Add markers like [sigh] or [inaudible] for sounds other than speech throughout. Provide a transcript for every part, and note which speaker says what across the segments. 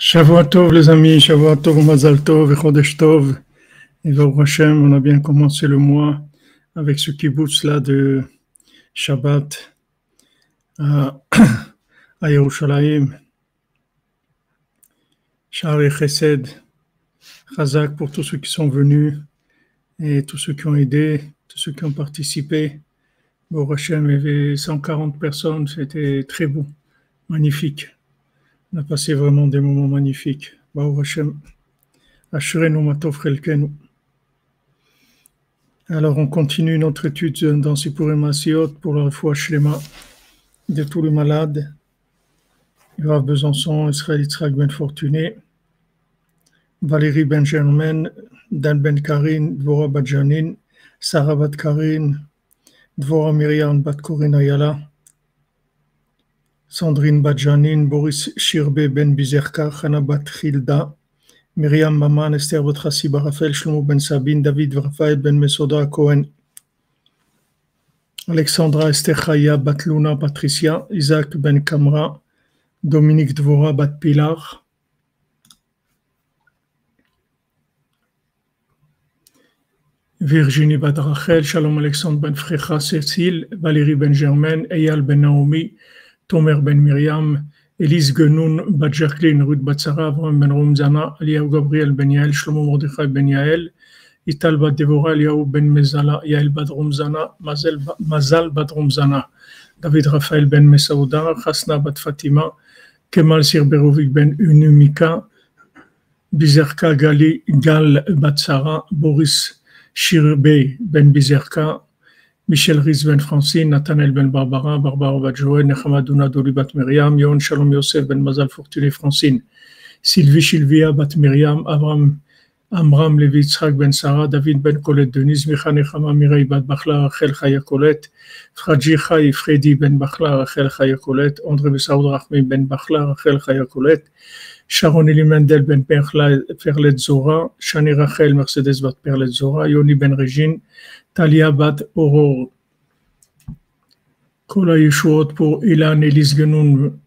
Speaker 1: Shavuot les amis, Shavuot Tov, Mazal Tov. Et Hashem, on a bien commencé le mois avec ce kibbutz là de Shabbat [coughs] à, Yerushalayim. Shari Chesed, Chazak pour tous ceux qui sont venus et tous ceux qui ont aidé, tous ceux qui ont participé. Baruch Hashem, il y avait 140 personnes, c'était très beau, magnifique. On a passé vraiment des moments magnifiques. Alors, on continue notre étude dans Sipurim Asiot pour la foi Shlema de tous les malades. Rav Besançon, Israël Yitzhak Ben Fortuné, Valérie Ben Germain, Dan Ben Karin, Dvora Badjanin, Sarah Bat Karin, Dvora Myriam Bat Ayala, Sandrine Badjanin, Boris Shirbe Ben Bizerka, Chana Bat Childa, Myriam Maman, Esther Botrassi Barafel, Shlomo Ben Sabine, David Rafael Ben Mesoda Cohen, Alexandra Esther Chaya Bat Luna Patricia, Isaac Ben Kamra, Dominique Dvora Bat Pilar, Virginie Bat Rachel, Shalom Alexandre Ben Frecha Cécile, Valérie Ben Germain, Eyal Ben Naomi, Tomer Ben Miriam, Elise Genoun, Bat Jacqueline, Ruth Batsara, Ben Romzana, Eliaou Gabriel Ben Yael, Shlomo Mordechai Ben Yael, Ital Bat Devora, Eliaou Ben Mezala, Yael Bat Romzana, Mazal Bat Romzana, David Raphaël Ben Mesaouda, Hasna Bat Fatima, Kemal Sirberovic Ben Unumika, Bizerka Gali Gal Batsara, Boris Shirbe Ben Bizerka, Michel Riz ben Francine, Nathanael ben Barbara, Barbara bat Joël, Nechama Doli bat Myriam, Yon Shalom Yosef ben Mazal Fortuné Francine, Sylvie Sylvia bat Myriam, Avram Amram ben Sarah, David ben Colette Denise, Micha Nechama Mireille bat Bachla, Rachel Chaya Colette, Fradji Freddy ben Bachla, Rachel Chaya Colette, André Besaoud Rachmi ben Bachla, Rachel Chaya Colette, Sharon Elimendel ben Perlet Zora, Shani Rachel Mercedes bat Perlet Zora, Yoni ben Regine, Talia Bat Aurore. Kola Yeshuot pour Ilan Elis Genoun,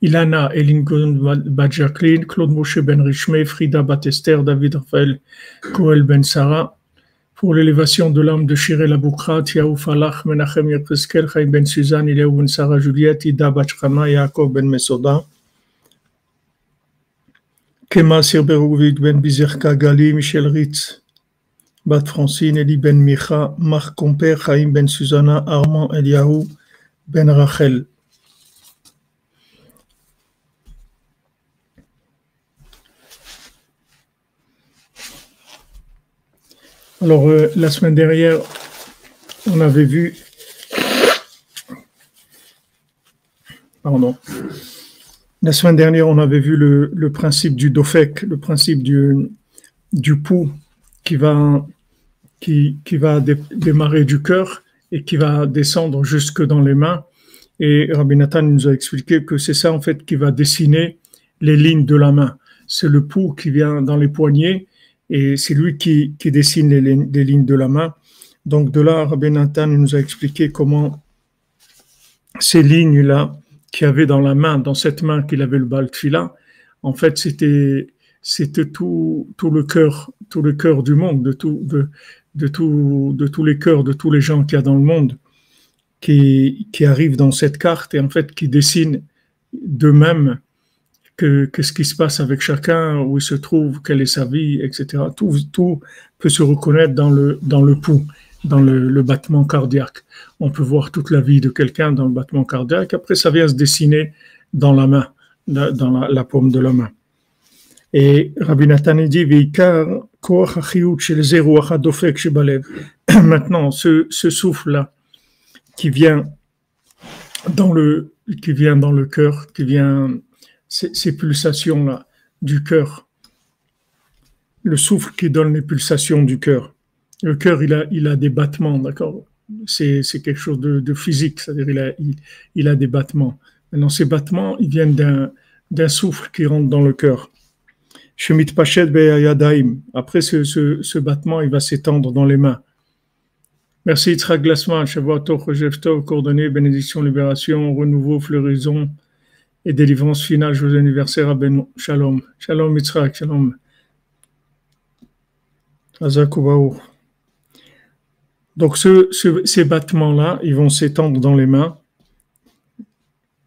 Speaker 1: Ilana Elin Bat Jacqueline, Claude Moshe Ben Richme, Frida Bat Esther, David Raphaël Koel Ben Sarah. Pour l'élévation de l'âme de Shirel Aboukrat, Yaou Falach, Menachem Yepriskel, Chaim Ben Suzanne, Iléou Ben Sarah Juliette, Ida Bat Shkana, Yaakov Ben Mesoda. Kema Sirberouvik Ben Bizerka Gali, Michel Ritz. Bat Francine, Eli Ben Micha, Marc Comper, Chaim Ben Susanna, Armand Eliaou, Ben Rachel. Alors, euh, la semaine dernière, on avait vu. Pardon. La semaine dernière, on avait vu le, principe du dofek, le principe du, du pouls qui va qui, qui va démarrer du cœur et qui va descendre jusque dans les mains. Et Rabbi Nathan nous a expliqué que c'est ça en fait qui va dessiner les lignes de la main. C'est le pouls qui vient dans les poignets et c'est lui qui, qui dessine les, les, lignes de la main. Donc de là, Rabbi Nathan nous a expliqué comment ces lignes-là qu'il avait dans la main, dans cette main qu'il avait le bal fila, en fait c'était c'était tout, tout le cœur, tout le cœur du monde, de tout, de, de, tout, de tous les cœurs, de tous les gens qu'il y a dans le monde, qui, qui arrivent dans cette carte et en fait qui dessinent d'eux-mêmes que, que, ce qui se passe avec chacun, où il se trouve, quelle est sa vie, etc. Tout, tout peut se reconnaître dans le, dans le pouls, dans le, battement cardiaque. On peut voir toute la vie de quelqu'un dans le battement cardiaque. Après, ça vient se dessiner dans la main, dans la, paume de la main. Et Rabbi Nathan dit, [clears throat] Maintenant, ce, souffle-là qui vient dans le qui vient dans le cœur, qui vient ces, ces pulsations-là du cœur, le souffle qui donne les pulsations du cœur. Le cœur, il a, il a des battements, d'accord c'est, quelque chose de, de physique, c'est-à-dire il a, il, a des battements. Maintenant, ces battements, ils viennent d'un, souffle qui rentre dans le cœur. Après ce, ce, ce, battement, il va s'étendre dans les mains. Merci Yitzhak Glasman, Shavuot Tov, coordonnées, bénédiction, libération, renouveau, floraison et délivrance finale. Joyeux anniversaire à Shalom. Shalom Yitzhak, Shalom. Donc ces battements-là, ils vont s'étendre dans les mains,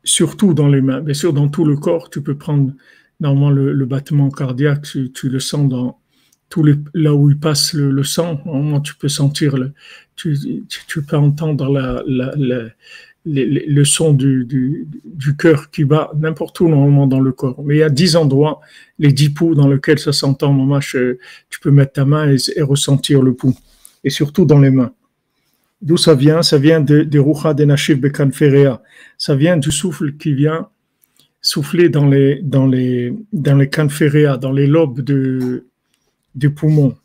Speaker 1: surtout dans les mains. Bien sûr, dans tout le corps, tu peux prendre normalement le, battement cardiaque, tu, le sens dans là où il passe le, sang. Normalement, tu peux sentir, le, tu, peux entendre le son du, cœur qui bat n'importe où normalement dans le corps. Mais il y a dix endroits, les dix poux dans lesquels ça s'entend. Maman, tu peux mettre ta main et, ressentir le pouls. Et surtout dans les mains. D'où ça vient? Ça vient des de Rucha de Bekanferea. Ça vient du souffle qui vient souffler dans les, dans les, dans les canferea, dans les lobes de, du poumon.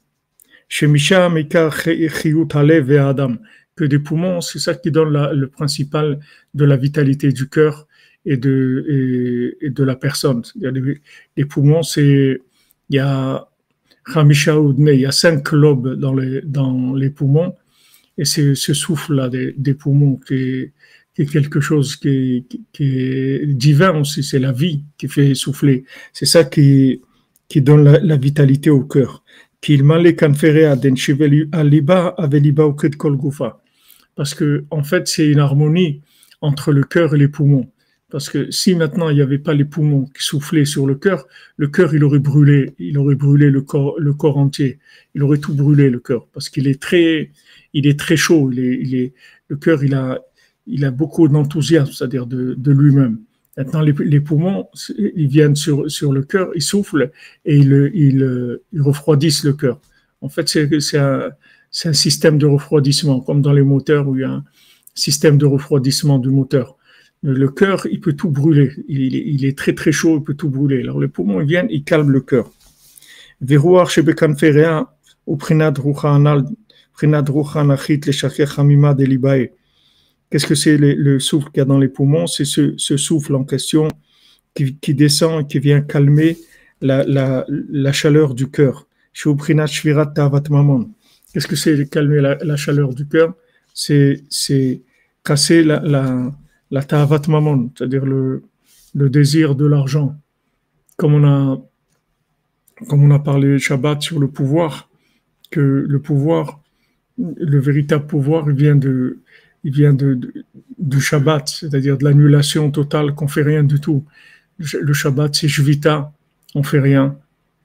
Speaker 1: Chez Misha, et Adam que des poumons, c'est ça qui donne le principal de la vitalité du cœur et de, et, de la personne. Les, les poumons, c'est, il y a il y a cinq lobes dans les, dans les poumons, et c'est ce souffle-là des, des, poumons qui est, qui est, quelque chose qui est, qui est divin aussi, c'est la vie qui fait souffler. C'est ça qui, qui donne la, la vitalité au cœur. Parce que en fait c'est une harmonie entre le cœur et les poumons. Parce que si maintenant il n'y avait pas les poumons qui soufflaient sur le cœur, le cœur il aurait brûlé, il aurait brûlé le corps, le corps entier, il aurait tout brûlé le cœur, parce qu'il est très, il est très chaud, il est, il est, le cœur il a, il a beaucoup d'enthousiasme, c'est-à-dire de, de lui-même. Maintenant les, poumons, ils viennent sur, sur le cœur, ils soufflent et ils, ils, ils refroidissent le cœur. En fait c'est un un système de refroidissement, comme dans les moteurs où il y a un système de refroidissement du moteur. Le cœur, il peut tout brûler. Il, est très très chaud, il peut tout brûler. Alors les poumons, ils viennent, ils calment le cœur. Qu'est-ce que c'est le, souffle qu'il y a dans les poumons? C'est ce, souffle en question qui, descend et qui vient calmer la, chaleur du cœur. Qu'est-ce que c'est calmer la, chaleur du cœur? C'est casser la, la ta'avat mamon, c'est-à-dire le, désir de l'argent. Comme on a comme on a parlé Shabbat sur le pouvoir, que le pouvoir, le véritable pouvoir, il vient de, il vient de, du Shabbat, c'est-à-dire de l'annulation totale qu'on fait rien du tout. Le Shabbat, c'est Jvita, on fait rien,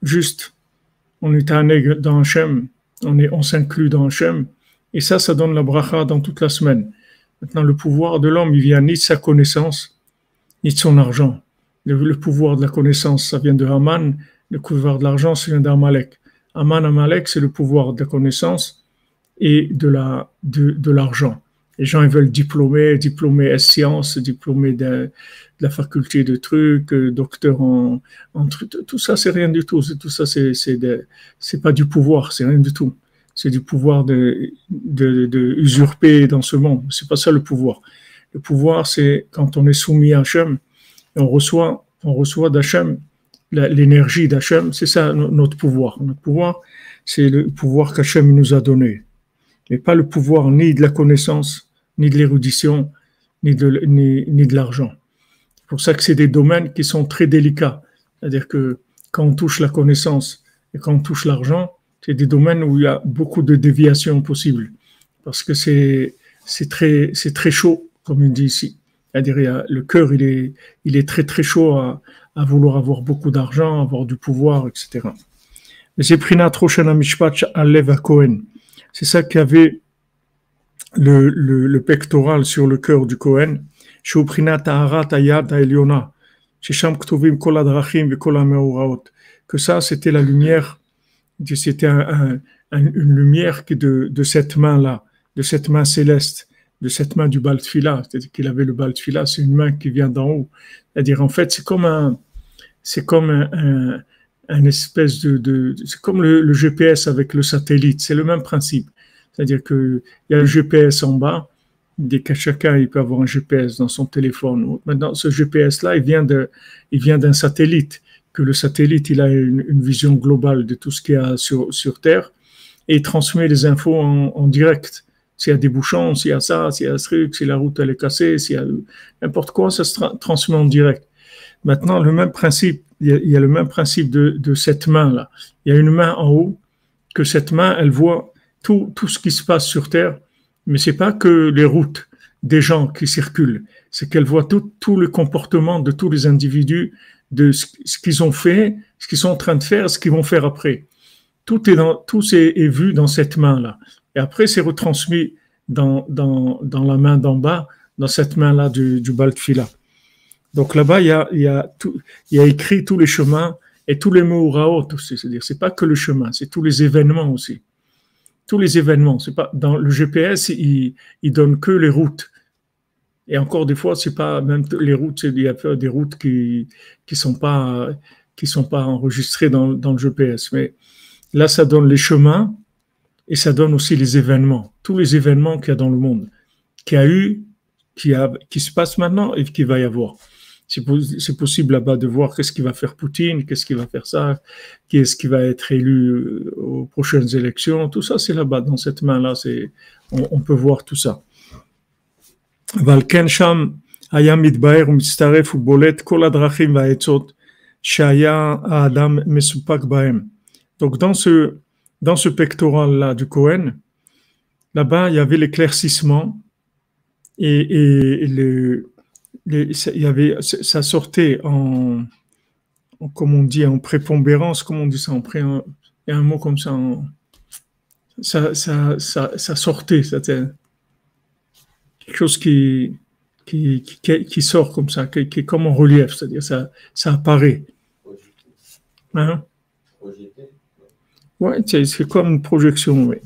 Speaker 1: juste, on est un dans Hachem, on, est, on s'inclut dans Hachem, et ça, ça donne la bracha dans toute la semaine. Maintenant, le pouvoir de l'homme, il vient ni de sa connaissance, ni de son argent. Le, pouvoir de la connaissance, ça vient de Haman, le pouvoir de l'argent, ça vient d'Amalek. Haman, Amalek, c'est le pouvoir de la connaissance et de, la, de, l'argent. Les gens ils veulent diplômer, diplômer S sciences, diplômer de, la faculté de trucs, euh, docteur en, en tout ça c'est rien du tout. Tout ça c'est c'est pas du pouvoir, c'est rien du tout. C'est du pouvoir de, usurper dans ce monde. C'est pas ça le pouvoir. Le pouvoir c'est quand on est soumis à Hachem et on reçoit on reçoit d'Hachem l'énergie d'Hachem. C'est ça notre pouvoir. Notre pouvoir c'est le pouvoir qu'Hachem nous a donné, mais pas le pouvoir ni de la connaissance, ni de l'érudition, ni de, ni, ni de l'argent pour ça que c'est des domaines qui sont très délicats. C'est-à-dire que quand on touche la connaissance et quand on touche l'argent, c'est des domaines où il y a beaucoup de déviations possibles. Parce que c'est, c'est très, c'est très chaud, comme on dit ici. C'est-à-dire, le cœur, il est, il est très, très chaud à, à vouloir avoir beaucoup d'argent, avoir du pouvoir, etc. C'est ça qui avait le, le, le pectoral sur le cœur du Cohen que ça c'était la lumière, c'était un, une lumière de, cette main-là, de cette main céleste, de cette main du Baltfila, c'est-à-dire qu'il avait le Baltfila, c'est une main qui vient d'en haut. C'est-à-dire en fait c'est comme un, c'est comme un, espèce de, c'est comme le, GPS avec le satellite, c'est le même principe. C'est-à-dire que il y a le GPS en bas dès que chacun il peut avoir un GPS dans son téléphone. Maintenant, ce GPS-là, il vient d'un satellite. Que le satellite, il a une, vision globale de tout ce qu'il y a sur, sur Terre et il transmet les infos en, direct. S'il y a des bouchons, s'il y a ça, s'il y a ce truc, si la route elle est cassée, s'il y a n'importe quoi, ça se transmet en direct. Maintenant, le même principe, il y a, le même principe de, cette main-là. Il y a une main en haut, que cette main, elle voit tout, tout ce qui se passe sur Terre, mais c'est pas que les routes des gens qui circulent, c'est qu'elle voit tout, tout le comportement de tous les individus, de ce, qu'ils ont fait, ce qu'ils sont en train de faire, ce qu'ils vont faire après. Tout est, dans, tout est, vu dans cette main-là. Et après, c'est retransmis dans, dans, dans la main d'en bas, dans cette main-là du, du Baltfila. Donc là-bas, il y a, a a écrit tous les chemins et tous les mots raot aussi. C'est-à-dire, c'est pas que le chemin, c'est tous les événements aussi. Tous les événements. C'est pas, dans le GPS, il, il donne que les routes. Et encore des fois, c'est pas même les routes, il y a des routes qui, qui sont pas, qui sont pas enregistrées dans, le GPS. Mais là, ça donne les chemins et ça donne aussi les événements. Tous les événements qu'il y a dans le monde. Qu'il y a eu, qui, a, qui se passe maintenant et qui va y avoir. C'est possible là-bas de voir qu'est-ce qui va faire Poutine, qu'est-ce qui va faire ça, qui est-ce qui va être élu euh, aux prochaines élections. Tout ça, c'est là-bas, dans cette main-là. On, on peut voir tout ça. Donc dans ce, pectoral-là du Cohen, là-bas, il y avait l'éclaircissement et, sortait en, comme on dit, ça, a un mot comme ça, ça, ça, ça, sortait, quelque chose qui, qui, qui, qui, sort comme ça, qui, est comme en relief, c'est-à-dire ça, ça apparaît. Hein? Ouais, c'est comme une projection, oui.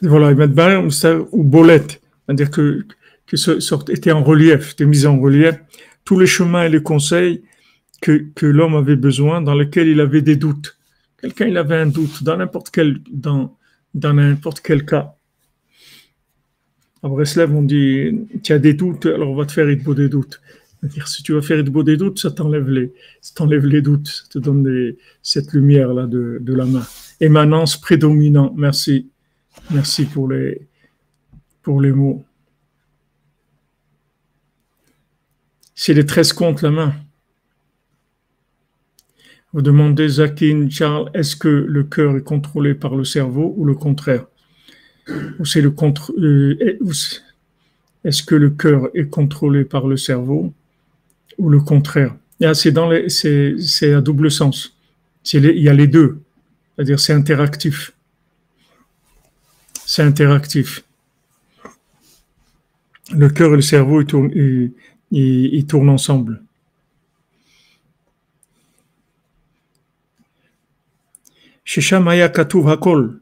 Speaker 1: Voilà, barrière ou bolette, c'est-à-dire que qui sorte, était en relief, était mis en relief, tous les chemins et les conseils que, que l'homme avait besoin, dans lesquels il avait des doutes. Quelqu'un, il avait un doute dans n'importe quel, dans, dans n'importe quel cas. À Breslev, on dit, tu as des doutes, alors on va te faire beau des doutes. C'est-à-dire, si tu vas faire beau des doutes, ça t'enlève les, ça t'enlève les doutes, ça te donne cette lumière-là de, la main. Émanence prédominant. Merci. Merci pour les, pour les mots. C'est les 13 comptes la main. Vous demandez, Zakin, Charles, est-ce que le cœur est contrôlé par le cerveau ou le contraire? Ou c'est le contre, euh, Est-ce que le cœur est contrôlé par le cerveau ou le contraire? C'est dans les, c'est, à double sens. il y a les deux. C'est-à-dire, c'est interactif. C'est interactif. Le cœur et le cerveau, ils tournent, ils, tournent ensemble. Hakol.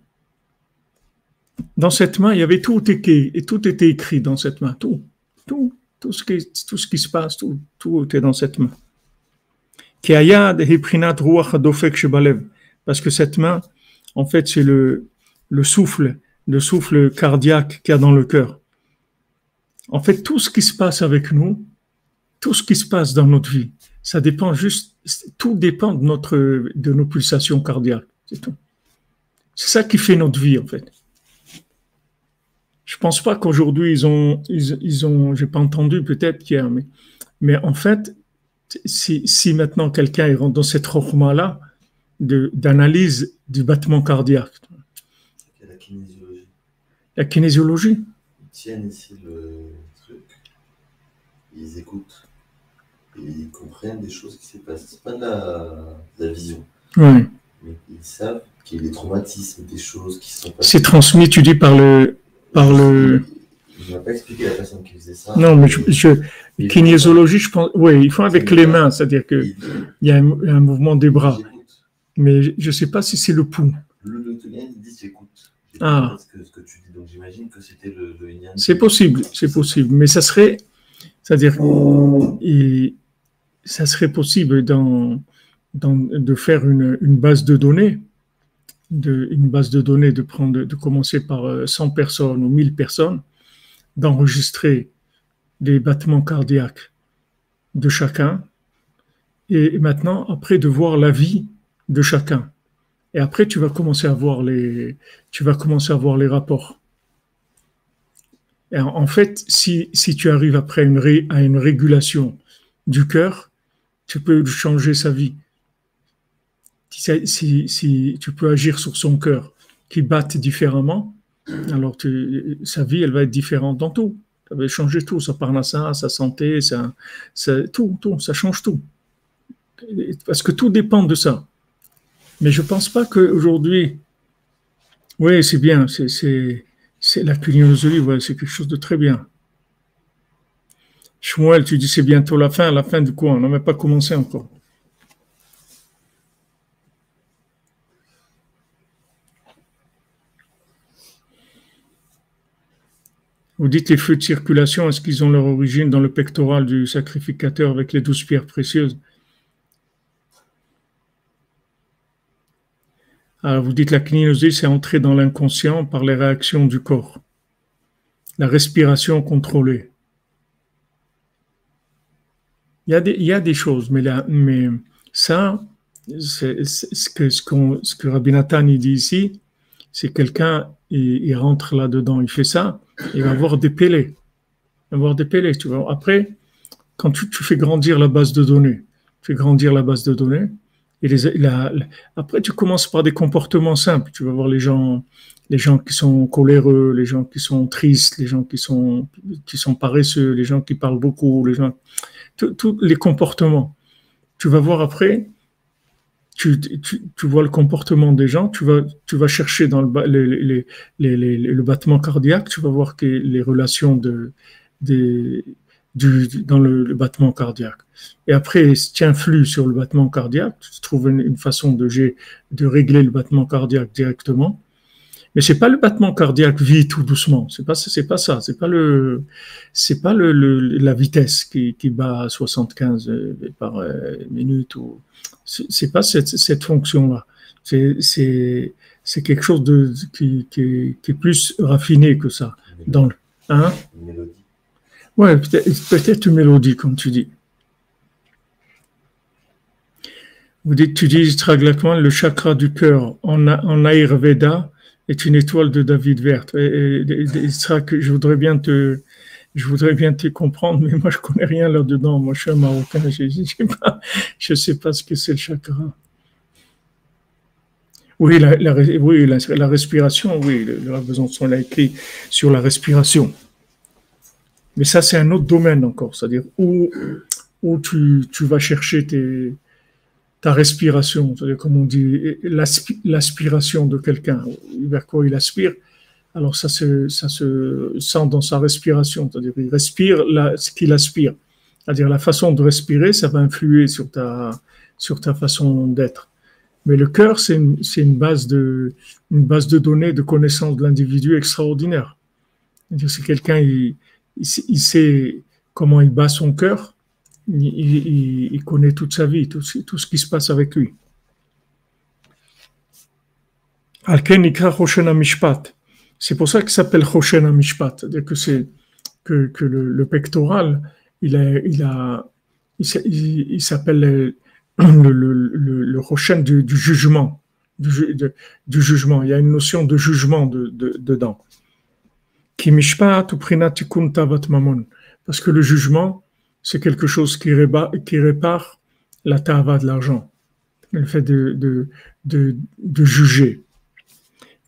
Speaker 1: Dans cette main, il y avait tout écrit, et tout était écrit dans cette main, tout, tout, tout ce qui, tout ce qui se passe, tout, tout était dans cette main. Parce que cette main, en fait, c'est le, le souffle, le souffle cardiaque qu'il y a dans le cœur. En fait, tout ce qui se passe avec nous, tout ce qui se passe dans notre vie, ça dépend juste, tout dépend de notre, de nos pulsations cardiaques. C'est tout. C'est ça qui fait notre vie, en fait. Je pense pas qu'aujourd'hui ils ont, ils, ils ont, j'ai pas entendu peut-être hier, mais, mais en fait, si, si maintenant quelqu'un rentre dans cette format-là d'analyse du battement cardiaque.
Speaker 2: La kinésiologie.
Speaker 1: La kinésiologie.
Speaker 2: Ils tiennent ici le truc, ils écoutent ils comprennent des choses qui se passent. C'est pas de la, vision.
Speaker 1: Oui.
Speaker 2: Mais ils savent qu'il y a des traumatismes, des choses qui sont
Speaker 1: C'est transmis, tu dis, par le. Par le...
Speaker 2: Je ne pas expliqué la personne qui faisait ça.
Speaker 1: Non, mais je, je kinésiologie, je pense. Oui, ils font avec les mains, c'est-à-dire qu'il y a un, un, mouvement des bras. Mais je ne sais pas si c'est le pouls.
Speaker 2: Le Newtonien, il dit j'écoute.
Speaker 1: Ah.
Speaker 2: Ce que, ce que tu dis, donc j'imagine que c'était le, le
Speaker 1: C'est possible, c'est possible. Mais ça serait. C'est-à-dire. Ça serait possible dans, dans, de faire une, une, base de données, de, une base de données, de, commencer par 100 euh, personnes ou 1000 personnes, d'enregistrer des battements cardiaques de chacun, et maintenant, après, de voir la vie de chacun. Et après, tu vas commencer à voir les, tu vas commencer à voir les rapports. en fait, si, si tu arrives après une à une régulation du cœur, tu peux changer sa vie. Si, tu peux agir sur son cœur qui batte différemment, alors sa vie, elle va être différente dans tout. Ça va changer tout, sa parnassa, sa santé, ça, tout, tout, ça change tout. Parce que tout dépend de ça. Mais je ne pense pas qu'aujourd'hui, oui, c'est bien, c'est la clignoterie, ouais, c'est quelque chose de très bien. Shmuel, tu dis c'est bientôt la fin, la fin du quoi? On n'a même pas commencé encore. Vous dites les feux de circulation, est-ce qu'ils ont leur origine dans le pectoral du sacrificateur avec les douze pierres précieuses? Alors vous dites la clinosée, c'est entrer dans l'inconscient par les réactions du corps. La respiration contrôlée. Il y a des, choses, mais, là, mais ça, c'est, ce, que, ce, ce que Rabbi Nathan dit ici, c'est quelqu'un, il, rentre là-dedans, il fait ça, il va avoir des pélés. Il va avoir des pélés, tu vois. Après, quand tu, fais grandir la base de données, tu fais grandir la base de données, et après, tu commences par des comportements simples. Tu vas voir les gens, les gens qui sont coléreux, les gens qui sont tristes, les gens qui sont, qui sont paresseux, les gens qui parlent beaucoup, les gens, tous les comportements. Tu vas voir après, tu, tu, vois le comportement des gens, tu vas, tu vas chercher dans le, les, les, le battement cardiaque, tu vas voir que les relations de, des, du, dans le, battement cardiaque. Et après, si tu influes sur le battement cardiaque, tu trouves une, façon de, de régler le battement cardiaque directement. Mais c'est pas le battement cardiaque vite ou doucement. C'est pas, c'est pas ça. C'est pas le, c'est pas le, la vitesse qui, qui bat à 75 euh, par euh, minute ou, c'est pas cette, cette fonction-là. C'est, c'est, quelque chose de, qui, qui, qui, est plus raffiné que ça. Dans le, hein? Une mélodie. Ouais, peut-être, une mélodie, comme tu dis. Vous dites, tu dis Traglakman, le chakra du cœur en, en Ayurveda est une étoile de David verte. Et, je voudrais bien te, je voudrais bien te comprendre, mais moi je connais rien là-dedans. Moi je suis un Marocain, je ne sais, pas, ce que c'est le chakra. Oui, la, oui, la, respiration, oui, le, le Besançon l'a écrit sur la respiration. Mais ça, c'est un autre domaine encore, c'est-à-dire où, tu vas chercher tes, ta respiration, c'est-à-dire comme on dit, l'aspiration de quelqu'un, vers quoi il aspire, alors ça se, sent dans sa respiration, c'est-à-dire il respire ce qu'il aspire. C'est-à-dire la façon de respirer, ça va influer sur ta, sur ta façon d'être. Mais le cœur, c'est une, une, base de, une base de données, de connaissances de l'individu extraordinaire. C'est-à-dire quelqu'un, il, il, sait comment il bat son cœur, il, connaît toute sa vie, tout, ce qui se passe avec lui. Alken Mishpat. C'est pour ça qu'il s'appelle Choshen Amishpat, c'est-à-dire que le, pectoral, il s'appelle le, le, Choshen du, jugement. Il y a une notion de jugement de, de, dedans. Ou tavat parce que le jugement, c'est quelque chose qui, répare la tava de l'argent, le fait de juger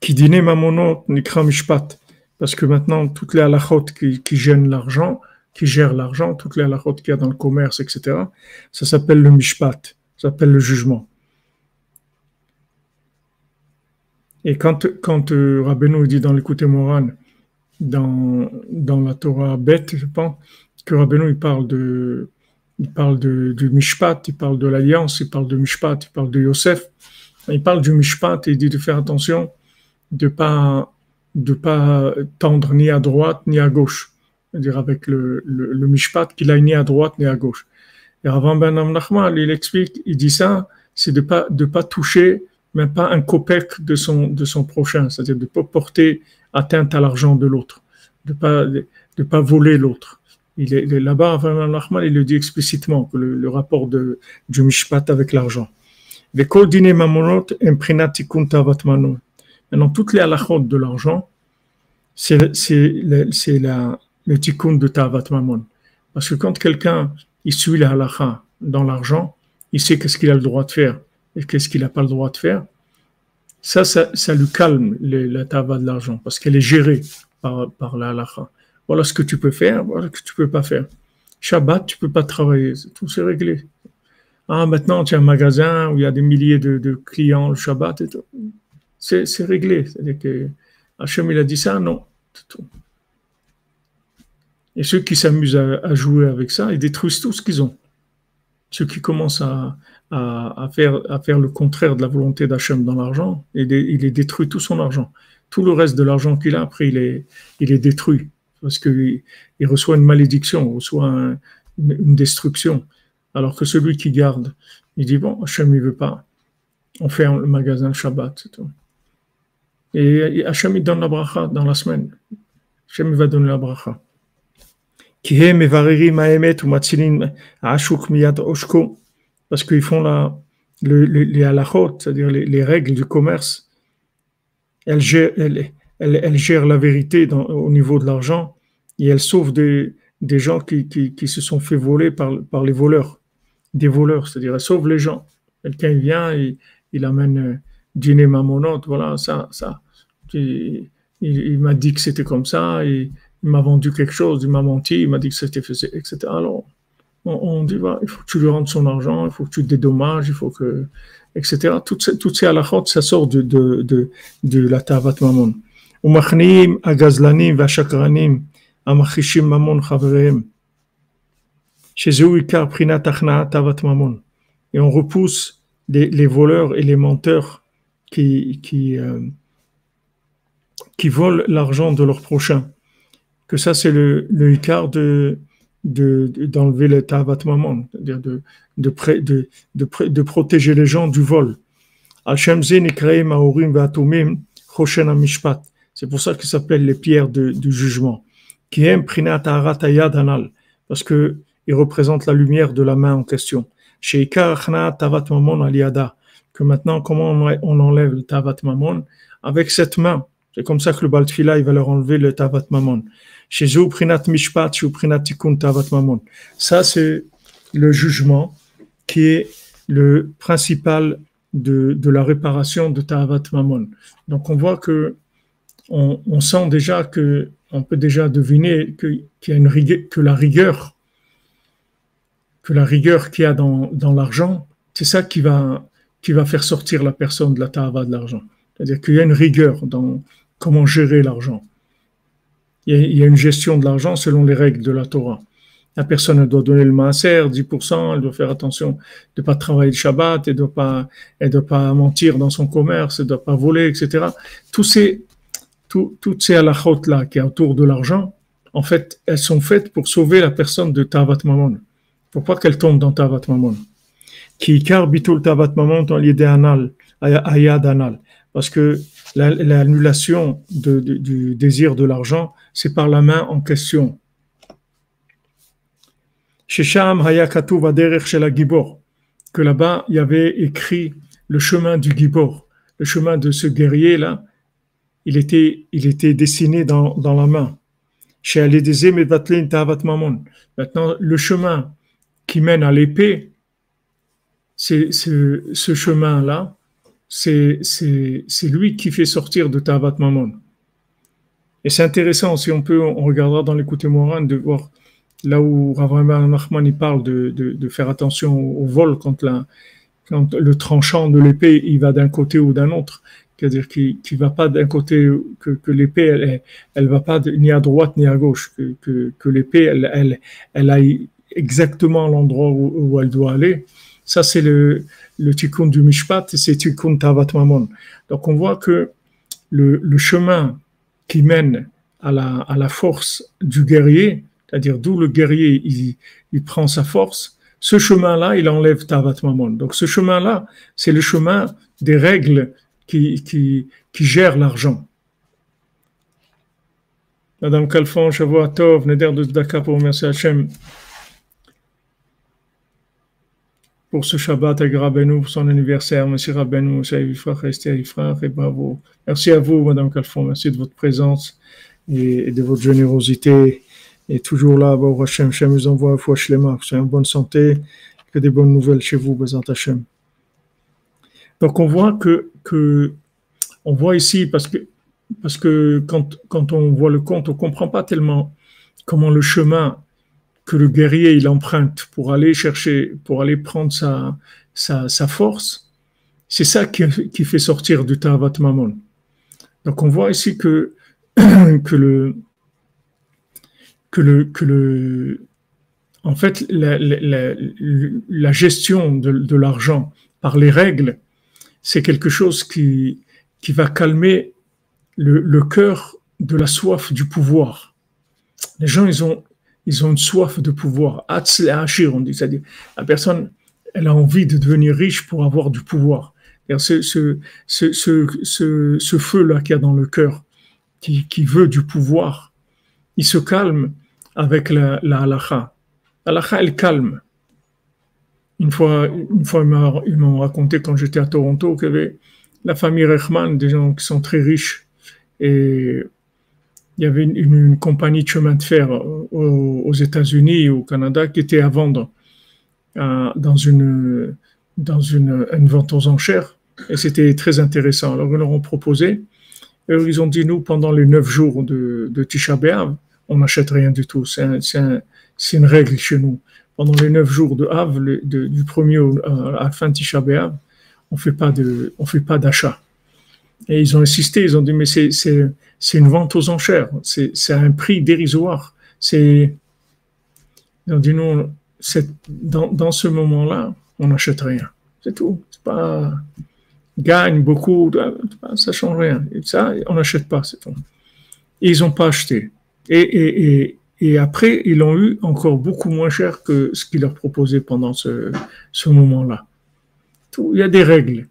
Speaker 1: qui dînait mamonot nikra mishpat, parce que maintenant toutes les halachot qui, qui gênent l'argent, qui gèrent l'argent, toutes les halachot qu'il y dans le commerce, etc., ça s'appelle le mishpat, ça s'appelle le jugement. Et quand, quand euh, dit dans l'écoute Moran, dans, la Torah bête, je pense, que Rabbeinu parle de, il parle de, mishpat, il parle de l'alliance, il parle de mishpat, il parle de Yosef, il parle du mishpat et il dit de faire attention de pas de pas tendre ni à droite ni à gauche, c'est-à-dire avec le, le, le mishpat qu'il aille ni à droite ni à gauche. Et avant Ben Nachman, il explique, il dit ça, c'est de pas de pas toucher même pas un copec de son de son prochain, c'est-à-dire de pas porter atteinte à l'argent de l'autre, de pas de pas voler l'autre. Il est, là-bas, Ben Nachman, il le dit explicitement que le, rapport de du mishpat avec l'argent. Maintenant, toutes les halachot de l'argent, c'est le, tikkun de Tavat Mamon. Parce que quand quelqu'un il suit la halakha dans l'argent, il sait qu'est-ce qu'il a le droit de faire et qu'est-ce qu'il n'a pas le droit de faire. Ça, ça, lui calme la tava de l'argent parce qu'elle est gérée par, par la halakha. Voilà ce que tu peux faire, voilà ce que tu peux pas faire. Shabbat, tu peux pas travailler, tout c'est réglé. Ah, maintenant, tu as un magasin où il y a des milliers de, clients le Shabbat et tout. C'est, réglé. C'est-à-dire que Hachem, il a dit ça, non. Et ceux qui s'amusent à, jouer avec ça, ils détruisent tout ce qu'ils ont. Ceux qui commencent à, faire, le contraire de la volonté d'Hachem dans l'argent, il est détruit tout son argent. Tout le reste de l'argent qu'il a, après, il est, il détruit. Parce qu'il il reçoit une malédiction, il reçoit une, destruction. Alors que celui qui garde, il dit, bon, Hachem, il veut pas. On ferme le magasin Shabbat. Tout. Et Hachem, il donne la bracha dans la semaine. Hachem, il va donner la bracha. Parce qu'ils font la, les halachot, c'est-à-dire les, règles du commerce. Elles gèrent, la vérité au niveau de l'argent et elles sauvent des, des gens qui, qui, se sont fait voler par, par les voleurs. Des voleurs, c'est-à-dire elles sauvent les gens. Quelqu'un vient, et, il amène euh, dîner mamonote, voilà, ça, ça Il, il m'a dit que c'était comme ça, et il m'a vendu quelque chose, il m'a menti, il m'a dit que c'était fait, etc. Alors, on, dit, il faut que tu lui rendes son argent, il faut que tu te dédommages, il faut que, etc. Toutes ces, toutes ces halachot, ça sort de, de, de, de la tavat mamon. ומכניעים הגזלנים והשקרנים המכחישים ממון חבריהם, שזהו עיקר בחינת הכנעת תאוות ממון. Et on repousse les, les voleurs et les menteurs qui, qui, euh, qui volent l'argent de leur prochain que ça c'est le, le de d'enlever le tavat maman, c'est-à-dire de, de, de, de, de, protéger les gens du vol. C'est pour ça qu'il s'appelle les pierres de, du jugement. Qui parce que il représente la lumière de la main en question. Que maintenant, comment on enlève le tavat mamon Avec cette main. C'est comme ça que le Baltfila, il va leur enlever le tavat mamon. Ça, c'est le jugement qui est le principal de, de la réparation de Tavat Mamon. Donc, on voit que on, sent déjà que, on peut déjà deviner que, qu'il y a une rigueur, que la rigueur, que qu'il y a dans, dans l'argent, c'est ça qui va, qui va faire sortir la personne de la Tava de l'argent. C'est-à-dire qu'il y a une rigueur dans comment gérer l'argent il y, a, une gestion de l'argent selon les règles de la Torah. La personne doit donner le maaser, 10%, elle doit faire attention de ne pas travailler le Shabbat, elle ne doit, pas, pas mentir dans son commerce, elle ne doit pas voler, etc. Tous ces, tout, toutes ces halachot-là qui est autour de l'argent, en fait, elles sont faites pour sauver la personne de Tavat Mamon. Pour pas qu'elle tombe dans Tavat Mamon. Qui car bitul Tavat Mamon dans l'idée anal, ayad anal. Parce que l'annulation du désir de l'argent, c'est par la main en question. que là-bas, il y avait écrit le chemin du Gibor, le chemin de ce guerrier-là, il était, il était dessiné dans, dans la main. Maintenant, le chemin qui mène à l'épée, c'est ce chemin-là, c'est lui qui fait sortir de Tavat Mamon. Et c'est intéressant, si on peut, on regardera dans l'écoute Moran de voir là où Rav Nachman il parle de, de, de, faire attention au, vol quand, la, quand le tranchant de l'épée il va d'un côté ou d'un autre. C'est-à-dire qu'il ne va pas d'un côté, que, que l'épée elle, elle va pas ni à droite ni à gauche, que, que, l'épée elle, elle, elle aille exactement l'endroit où, où elle doit aller. Ça, c'est le, le tikkun du Mishpat c'est tikkun Tavat Mamon. Donc on voit que le, chemin qui mène à la, force du guerrier, c'est-à-dire d'où le guerrier il, prend sa force, ce chemin-là, il enlève Tavat Mamon. Donc ce chemin-là, c'est le chemin des règles qui, gèrent l'argent. Madame Kalfon, Shavua Tov, Neder de Daka pour remercier Hachem. Pour ce Shabbat avec Rabbeinu, pour son anniversaire. Merci Rabbeinu, et bravo. Merci à vous, Madame Calfon, merci de votre présence. et, de votre générosité. Et toujours là, Baruch Hashem, Hashem vous envoie fois Shlema, que soyez en bonne santé, que des bonnes nouvelles chez vous, Bezant Hashem. Donc on voit que, que on voit ici, parce que, parce que quand, quand on voit le conte, on ne comprend pas tellement comment le chemin que le guerrier il emprunte pour aller chercher, pour aller prendre sa, sa, force, c'est ça qui, qui, fait sortir du Tavat Mamon. Donc on voit ici que, [clears throat] que le que le que le en fait la, la, la gestion de, de l'argent par les règles, c'est quelque chose qui qui va calmer le, le cœur de la soif du pouvoir. Les gens ils ont ils ont une soif de pouvoir. on dit, c'est-à-dire la personne elle a envie de devenir riche pour avoir du pouvoir. Ce, ce, ce, ce, ce feu-là qu'il y a dans le cœur, qui, qui, veut du pouvoir, il se calme avec la, la halakha. La halakha, elle calme. Une fois, une fois ils m'ont raconté quand j'étais à Toronto qu'il y avait la famille Rechman, des gens qui sont très riches. Et il y avait une, compagnie de chemin de fer aux, aux États-Unis, au Canada, qui était à vendre dans une, dans une, vente aux enchères et c'était très intéressant. Alors, ils leur ont proposé, ils ont dit, nous, pendant les neuf jours de, de Tisha B'Av, on n'achète rien du tout. C'est un, une règle chez nous. Pendant les neuf jours de Av, du premier à la fin de Tisha B'Av, on on fait pas d'achat. Et ils ont insisté, ils ont dit, mais c'est, une vente aux enchères, c'est, un prix dérisoire. Ils ont dit, non, dans, dans ce moment-là, on n'achète rien. C'est tout. C'est pas gagne beaucoup, ça change rien. Et ça, on n'achète pas, c'est tout. ils n'ont pas acheté. Et, et, et, et, après, ils l'ont eu encore beaucoup moins cher que ce qu'ils leur proposaient pendant ce, ce moment-là. Il y a des règles.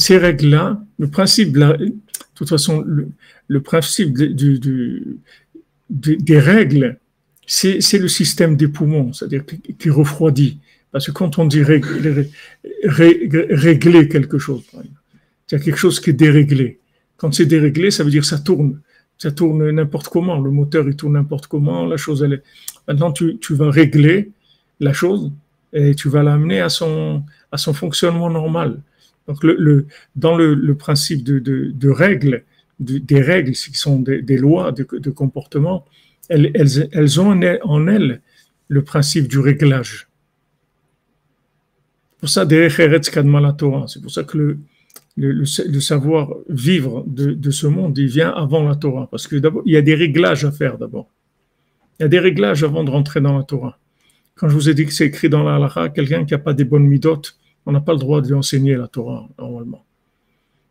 Speaker 1: Ces règles-là, le principe, de toute façon, le, principe du, du, des règles, c'est le système des poumons, c'est-à-dire qui, refroidit. Parce que quand on dit régler, quelque chose, il y a quelque chose qui est déréglé. Quand c'est déréglé, ça veut dire ça tourne. Ça tourne n'importe comment. Le moteur, il tourne n'importe comment. La chose, elle est... Maintenant, tu, tu vas régler la chose et tu vas l'amener à son, à son fonctionnement normal. Dans le, principe de, règles, des règles qui sont des, lois de, comportement, elles, ont en elles le principe du réglage. C'est pour ça, que le, savoir vivre de, ce monde, vient avant la Torah. Parce que d'abord, il y a des réglages à faire d'abord. Il y a des réglages avant de rentrer dans la Torah. Quand je vous ai dit que c'est écrit dans la halakha, quelqu'un qui n'a pas des bonnes midotes, on n'a pas le droit de lui enseigner la Torah, normalement.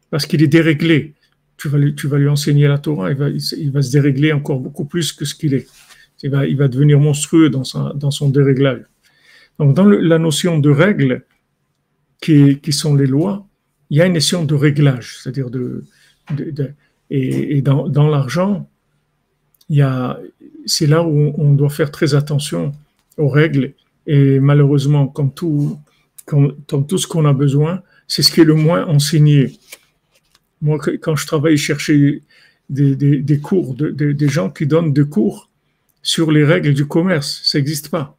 Speaker 1: Parce qu'il est déréglé tu vas lui, enseigner la Torah, il va, il va se dérégler encore beaucoup plus que ce qu'il est. Il va, devenir monstrueux dans, son déréglage. Donc, dans la notion de règles, qui, sont les lois, il y a une notion de réglage, c'est-à-dire de, et, dans, l'argent, c'est là où on doit faire très attention aux règles. Et malheureusement, comme tout, tout ce qu'on a besoin, c'est ce qui est le moins enseigné. Moi, quand je travaille, chercher des, des, des cours, de, des gens qui donnent des cours sur les règles du commerce. Ça n'existe pas.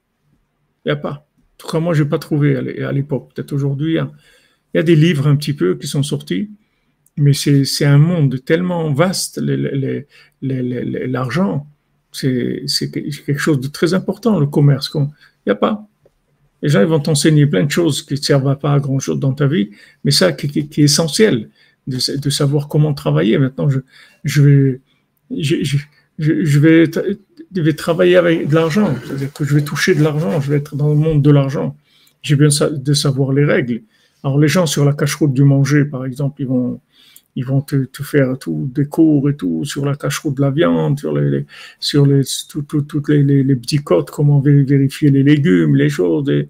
Speaker 1: Il n'y a pas. En tout cas, moi, je n'ai pas trouvé à l'époque. Peut-être aujourd'hui, il y a des livres un petit peu qui sont sortis, mais c'est un monde tellement vaste, l'argent. C'est quelque chose de très important, le commerce. Il n'y a pas. Les gens ils vont t'enseigner plein de choses qui ne servent pas à grand-chose dans ta vie, mais ça qui, est essentiel de, savoir comment travailler. Maintenant, je, vais, je, vais, travailler avec de l'argent, c'est-à-dire que je vais toucher de l'argent, je vais être dans le monde de l'argent. J'ai besoin de savoir les règles. Alors les gens sur la cache-route du manger, par exemple, ils vont, ils vont te, faire tout des cours et tout sur la cache-route de la viande, sur les, sur les, toutes les, les, petits codes, comment vérifier les légumes, les choses, et,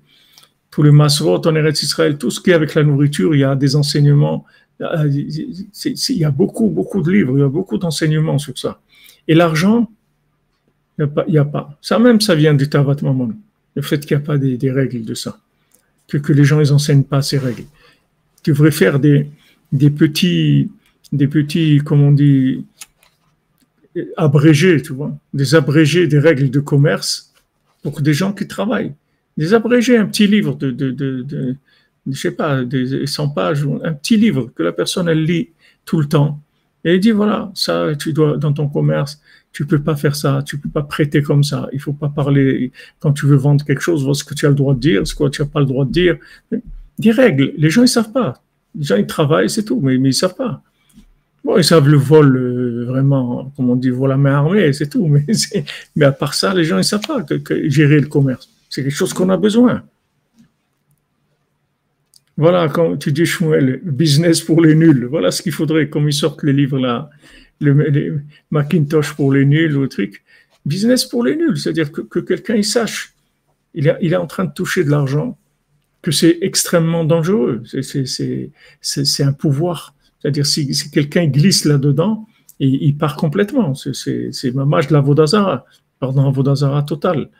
Speaker 1: tous les en Eretz Israël, tout ce qui est avec la nourriture, il y a des enseignements euh, il y a beaucoup, beaucoup de livres, il y a beaucoup d'enseignements sur ça. Et l'argent, il n'y a, pas. Ça même, ça vient du Tavat Mammon. Le fait qu'il n'y a pas des, règles de ça. Que, que les gens, ils enseignent pas ces règles. Tu devrais faire des, des petits, des petits, comment on dit, abrégés, tu vois, des abrégés des règles de commerce pour des gens qui travaillent. Des abrégés, un petit livre de, de, de, je sais pas, des 100 pages, un petit livre que la personne, elle lit tout le temps. Et elle dit, voilà, ça, tu dois, dans ton commerce, tu peux pas faire ça, tu peux pas prêter comme ça, il faut pas parler, quand tu veux vendre quelque chose, vois ce que tu as le droit de dire, ce que tu n'as pas le droit de dire. Des règles, les gens, ils savent pas. Les gens, ils travaillent, c'est tout, mais, ils savent pas. Bon, ils savent le vol euh, vraiment, comme on dit, vol à main armée, c'est tout. Mais, [laughs] à part ça, les gens, ils savent pas que, gérer le commerce. C'est quelque chose qu'on a besoin. Voilà, quand tu dis Shmuel, business pour les nuls, voilà ce qu'il faudrait, comme ils sortent les livres là, le, Macintosh pour les nuls ou truc. Business pour les nuls, c'est-à-dire que, que quelqu'un il sache, il il est en train de toucher de l'argent, que c'est extrêmement dangereux, c'est un pouvoir c'est-à-dire, si, quelqu'un glisse là-dedans, il, part complètement. C'est mamage de la Vodazara, pardon, Vodazara total.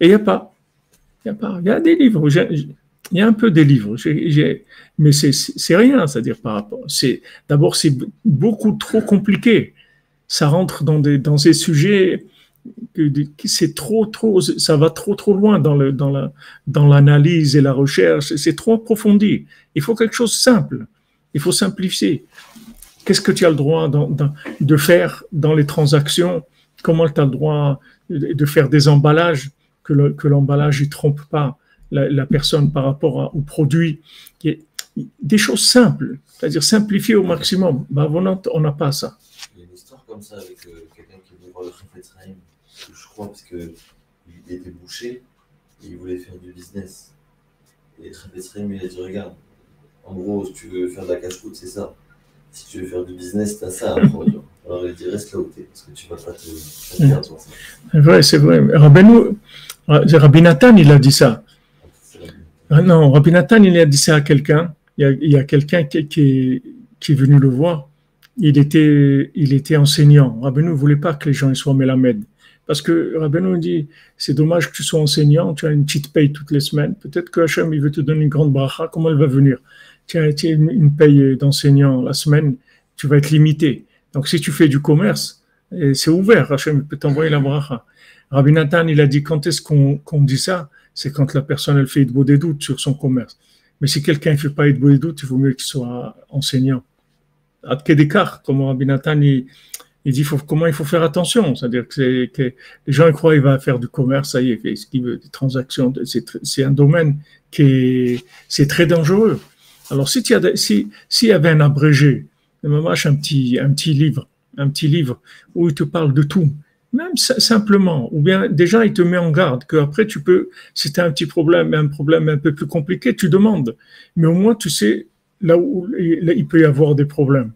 Speaker 1: Et il n'y a pas. Il y y a des livres. Il y a un peu des livres, mais c'est rien, c'est-à-dire par rapport. D'abord c'est beaucoup trop compliqué. Ça rentre dans des dans des sujets c'est trop trop ça va trop trop loin dans le dans la dans l'analyse et la recherche. C'est trop approfondi. Il faut quelque chose de simple. Il faut simplifier. Qu'est-ce que tu as le droit de faire dans les transactions? Comment tu as le droit de faire des emballages que l'emballage ne trompe pas la, personne par rapport au produit Des choses simples, c'est-à-dire simplifier au maximum. Bah, on n'a pas ça.
Speaker 2: Il y a une histoire comme ça avec euh, quelqu'un qui le Parce qu'il était bouché et il voulait faire du business. Et Chafetz il a dit Regarde, en gros, si tu veux faire de la cache-route, c'est ça. Si tu veux faire du business, t'as ça à produire. Alors il dit reste là où t'es, parce que tu vas pas te, perdre sur ça.
Speaker 1: C'est vrai, c'est vrai. Rabbi Nathan, il a dit ça. Ah non, Rabbi Nathan, il a dit ça à quelqu'un. Il y a, quelqu'un qui, qui, qui, est venu le voir. Il était, il était enseignant. Rabbi ne voulait pas que les gens soient mélamèdes. Parce que Rabbeinu dit, c'est dommage que tu sois enseignant, tu as une petite paye toutes les semaines. Peut-être que Hachem, il veut te donner une grande bracha, comment elle va venir? Tu as une paye d'enseignant la semaine, tu vas être limité. Donc si tu fais du commerce, c'est ouvert, Hachem peut t'envoyer la bracha. Rabbi Nathan, il a dit quand est-ce qu'on dit ça? C'est quand la personne elle fait de des doutes sur son commerce. Mais si quelqu'un ne fait pas de des doutes, il vaut mieux qu'il soit enseignant. D'écart, comme Rabbi Nathan, il, dit faut, comment il faut faire attention? C'est-à-dire que, que, les gens croient qu'il va faire du commerce, ça y est, veut, des transactions. C'est un domaine qui est, c'est très dangereux. Alors, si tu as, si, s'il y avait un abrégé, un petit, un petit livre, un petit livre où il te parle de tout, même simplement, ou bien déjà il te met en garde qu'après tu peux, si tu as un petit problème, un problème un peu plus compliqué, tu demandes. Mais au moins tu sais là où il peut y avoir des problèmes.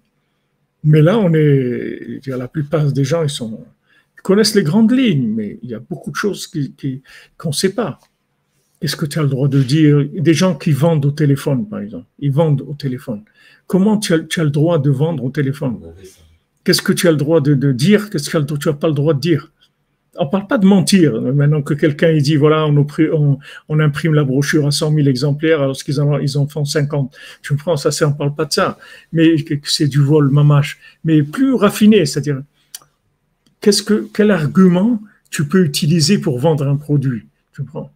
Speaker 1: Mais là, on est, la plupart des gens, ils sont, ils connaissent les grandes lignes, mais il y a beaucoup de choses qu'on qui, ne sait pas. Est-ce que tu as le droit de dire, des gens qui vendent au téléphone, par exemple, ils vendent au téléphone. Comment tu as, tu as le droit de vendre au téléphone? Qu'est-ce que tu as le droit de, de dire? Qu'est-ce que tu n'as pas le droit de dire? On ne parle pas de mentir. Maintenant que quelqu'un dit, voilà, on, on, on, imprime la brochure à 100 000 exemplaires alors qu'ils en, ils en font 50. Tu me prends, ça, on ne parle pas de ça. Mais c'est du vol mamache. Mais plus raffiné, c'est-à-dire, qu'est-ce que, quel argument tu peux utiliser pour vendre un produit? Tu me prends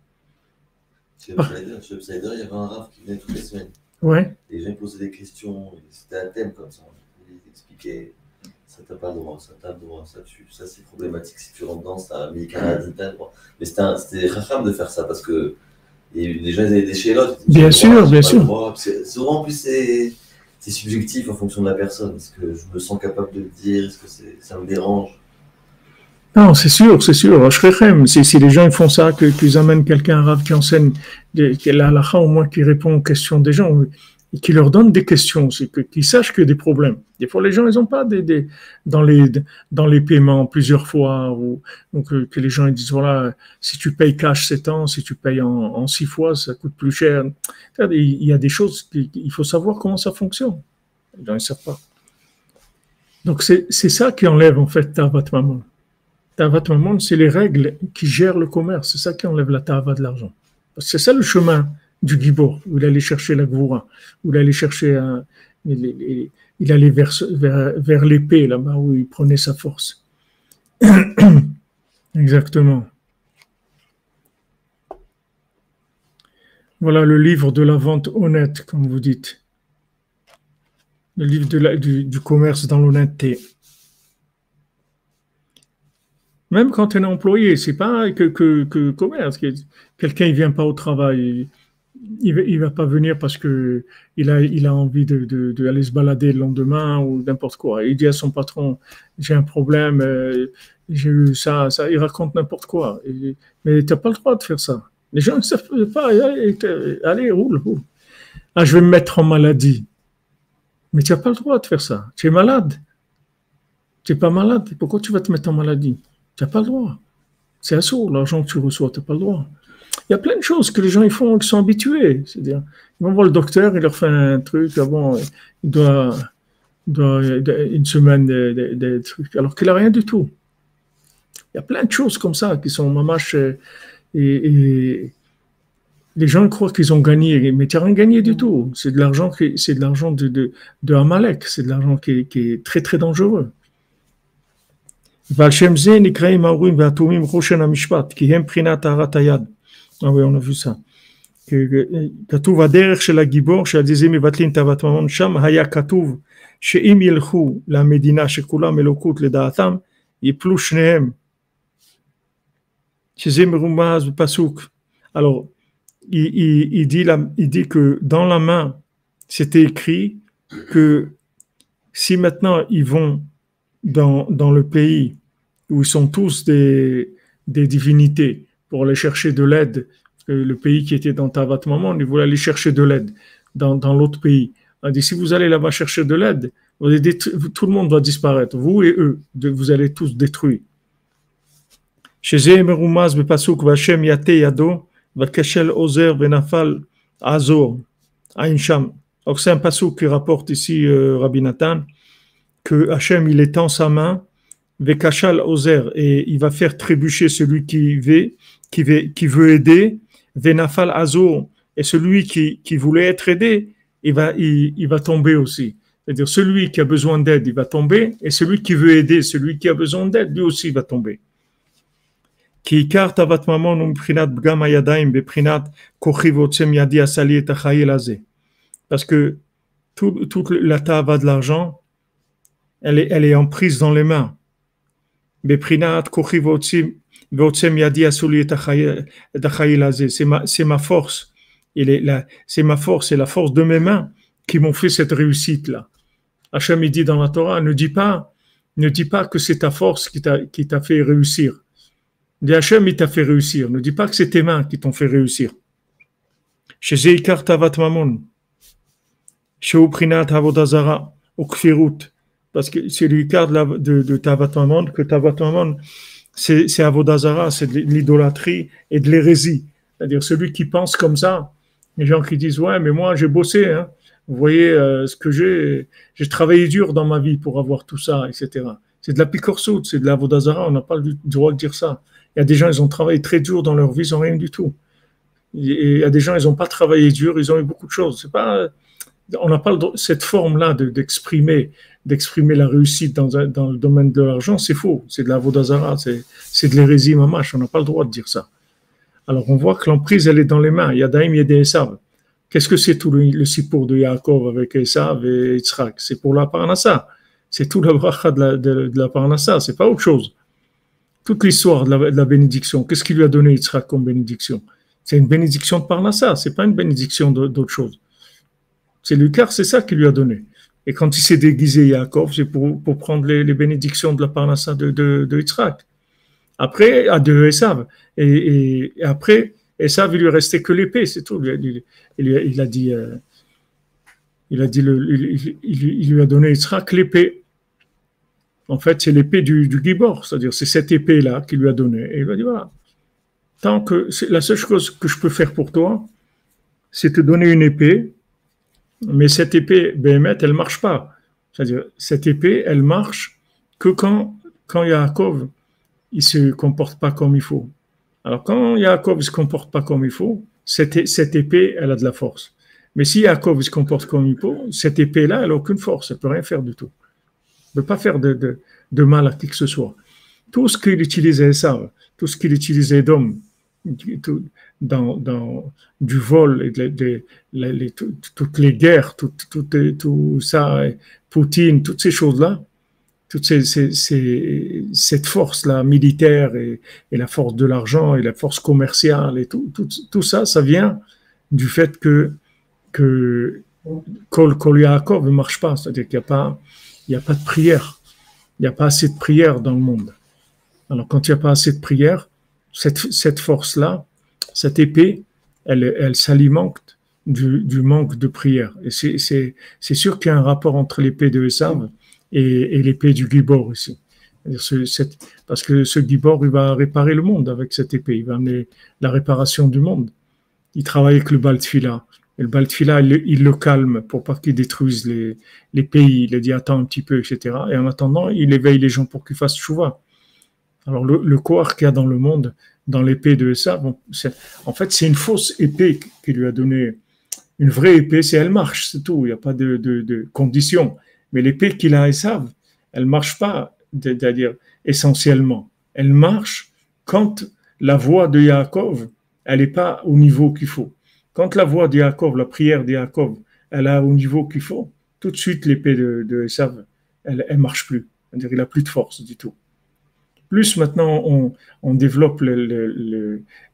Speaker 2: chez Upsider, il y avait un RAF qui venait toutes les semaines.
Speaker 1: Ouais.
Speaker 2: Les gens posaient des questions, c'était un thème comme ça. Ils expliquaient ça t'as pas le droit, ça t'as le droit, ça, tu, ça c'est problématique si tu rentres dans ça, mais Canada, t'as le droit. Mais c'était rare de faire ça parce que les gens ils avaient des chez l'autre.
Speaker 1: Bien sûr, bien sûr.
Speaker 2: Souvent, en plus, c'est subjectif en fonction de la personne. Est-ce que je me sens capable de le dire? Est-ce que ça me dérange?
Speaker 1: Non, c'est sûr, c'est sûr. Si, si les gens font ça, qu'ils amènent quelqu'un arabe qui enseigne, qui la au moins qui répond aux questions des gens, qui leur donne des questions, c'est qu'ils sachent qu'il y a des problèmes. Des fois, les gens, ils n'ont pas des, dans, les, dans les paiements plusieurs fois, ou donc, euh, que les gens ils disent, voilà, si tu payes cash 7 ans, si tu payes en, en 6 fois, ça coûte plus cher. Il y a des choses, il faut savoir comment ça fonctionne. Les gens ne savent pas. Donc, c'est ça qui enlève, en fait, ta votre maman. Tavat Mammon, c'est les règles qui gèrent le commerce. C'est ça qui enlève la tava de l'argent. C'est ça le chemin du Gibor, où il allait chercher la Gvoura, où il allait chercher un, il, allait vers, l'épée, là-bas où il prenait sa force. [coughs] Exactement. Voilà le livre de la vente honnête, comme vous dites. Le livre de du, commerce dans l'honnêteté. Même quand es employé, c'est pas que, que, que commerce. Quelqu'un ne vient pas au travail, il ne va, pas venir parce que il a, il a envie d'aller de, se balader le lendemain ou n'importe quoi. Il dit à son patron, j'ai un problème, euh, j'ai eu ça, ça. Il raconte n'importe quoi. mais tu n'as pas le droit de faire ça. Les gens ne savent pas. Allez, roule, roule. Ah, je vais me mettre en maladie. Mais tu n'as pas le droit de faire ça. Tu es malade. Tu n'es pas malade. Pourquoi tu vas te mettre en maladie? Tu n'as pas le droit. C'est assaut, l'argent que tu reçois, tu n'as pas le droit. Il y a plein de choses que les gens ils font, qui sont habitués. C'est-à-dire, ils vont voir le docteur, il leur fait un truc, ah bon, il doit, doit une semaine de, trucs, alors qu'il n'a rien du tout. Il y a plein de choses comme ça qui sont mamache. Et, les gens croient qu'ils ont gagné, mais tu n'as rien gagné du tout. C'est de l'argent, c'est de l'argent de, Amalek, c'est de l'argent qui, est très très dangereux. Ah oui, on a vu ça. כתוב הדרך של הגיבור שעל זה מבטלים תאוות ממון שם היה כתוב שאם ילכו למדינה שכולם אלוקות לדעתם יפלו שניהם שזה מרומז בפסוק alors il, il, il, dit la, il dit que dans la main c'était écrit que si maintenant ils vont dans, dans le pays où ils sont tous des, des divinités pour aller chercher de l'aide. Le pays qui était dans Tavat Maman, il voulait aller chercher de l'aide dans, dans l'autre pays. On dit, si vous allez là-bas chercher de l'aide, tout le monde va disparaître, vous et eux, vous allez tous Aïncham. Donc c'est un pasuk qui rapporte ici euh, Rabbi Nathan, que Hachem il étend sa main, Vekashal Ozer, et il va faire trébucher celui qui veut, qui veut, aider, Venafal Azur, et celui qui, qui voulait être aidé, il va, il, il va tomber aussi. C'est-à-dire celui qui a besoin d'aide, il va tomber, et celui qui veut aider, celui qui a besoin d'aide, lui aussi va tomber. Parce que toute, la tava de l'argent, elle est, elle est en prise dans les mains. C'est ma force. C'est ma force, c'est la force de mes mains qui m'ont fait cette réussite-là. Hachem, il dit dans la Torah, ne dis pas, ne dis pas que c'est ta force qui t'a, fait réussir. Dis Hachem, il t'a fait réussir. Ne dis pas que c'est tes mains qui t'ont fait réussir. Chez Zeikar Tavat parce que c'est le de, de, de Tavat Mamon, que Tavat Mamon, c'est Avodazara, c'est de l'idolâtrie et de l'hérésie. C'est-à-dire celui qui pense comme ça, les gens qui disent Ouais, mais moi j'ai bossé, hein. vous voyez euh, ce que j'ai, j'ai travaillé dur dans ma vie pour avoir tout ça, etc. C'est de la picorsoute, c'est de l'Avodazara, on n'a pas le droit de dire ça. Il y a des gens, ils ont travaillé très dur dans leur vie, ils n'ont rien du tout. Et il y a des gens, ils n'ont pas travaillé dur, ils ont eu beaucoup de choses. On n'a pas cette forme-là d'exprimer d'exprimer la réussite dans, le domaine de l'argent, c'est faux. C'est de la vodazara, c'est de l'hérésie mamache. On n'a pas le droit de dire ça. Alors on voit que l'emprise, elle est dans les mains. Il y a Daim, il y a des Esav. Qu'est-ce que c'est tout le, le de Yaakov avec Esav et Yitzhak? C'est pour la Parnassa. C'est tout la bracha de la, de, de la Parnassa. C'est pas autre chose. Toute l'histoire de, la, bénédiction. Qu'est-ce qu'il lui a donné Yitzhak comme bénédiction? C'est une bénédiction de Parnassa. C'est pas une bénédiction d'autre chose. C'est Lucas, c'est ça qu'il lui a donné. Et quand il s'est déguisé Yaakov, c'est pour, prendre les, bénédictions de la parnassa de, de, de Yitzhak. Après, à de Esav. Et, et, après, Esav, il lui restait que l'épée, c'est tout. Il, il, a dit, euh, il a dit, il, lui a donné Yitzhak l'épée. En fait, c'est l'épée du, du Gibor, c'est-à-dire c'est cette épée-là qu'il lui a donnée. Et il lui a dit, voilà, tant que la seule chose que je peux faire pour toi, c'est te donner une épée mais cette épée Béhémet, elle marche pas. C'est-à-dire, cette épée, elle marche que quand, quand Yaakov, il se comporte pas comme il faut. Alors, quand Yaakov ne se comporte pas comme il faut, cette, cette épée, elle a de la force. Mais si Yaakov se comporte comme il faut, cette épée-là, elle n'a aucune force, elle peut rien faire du tout. Elle ne peut pas faire de, de, de, mal à qui que ce soit. tout ce qu'il utilisait ça, tout ce qu'il utilisait d'homme, dans, dans, du vol, et les, toutes les guerres, tout, tout, tout ça, Poutine, toutes ces choses-là, toute ces, ces, cette force-là militaire et, et, la force de l'argent et la force commerciale et tout, tout, tout ça, ça vient du fait que, que Kol, Kol Yaakov ne marche pas, c'est-à-dire qu'il n'y a, pas, a pas de prière, il n'y a pas assez de prière dans le monde. Alors quand il n'y a pas assez de prière, cette, cette force-là, cette épée, elle, elle s'alimente du, du, manque de prière. Et c'est sûr qu'il y a un rapport entre l'épée de Esav et, et l'épée du Gibor aussi. Parce que ce Gibor, il va réparer le monde avec cette épée, il va amener la réparation du monde. Il travaille avec le Baltfila. Et le Baltfila, il, le calme pour pas qu'il détruise les, les, pays. Il dit attends un petit peu, etc. Et en attendant, il éveille les gens pour qu'ils fassent chouva. Alors le, le qu'il y a dans le monde, dans l'épée de bon, en fait, c'est une fausse épée qui lui a donné une vraie épée, c'est elle marche, c'est tout. Il n'y a pas de, de, de conditions. Mais l'épée qu'il a à Esav, elle marche pas, c'est-à-dire essentiellement. Elle marche quand la voix de Yaakov, elle n'est pas au niveau qu'il faut. Quand la voix de Yaakov, la prière de Yaakov, elle est au niveau qu'il faut, tout de suite l'épée de, de Esav, elle, elle marche plus. C'est-à-dire il n'a plus de force du tout. Plus maintenant on, développe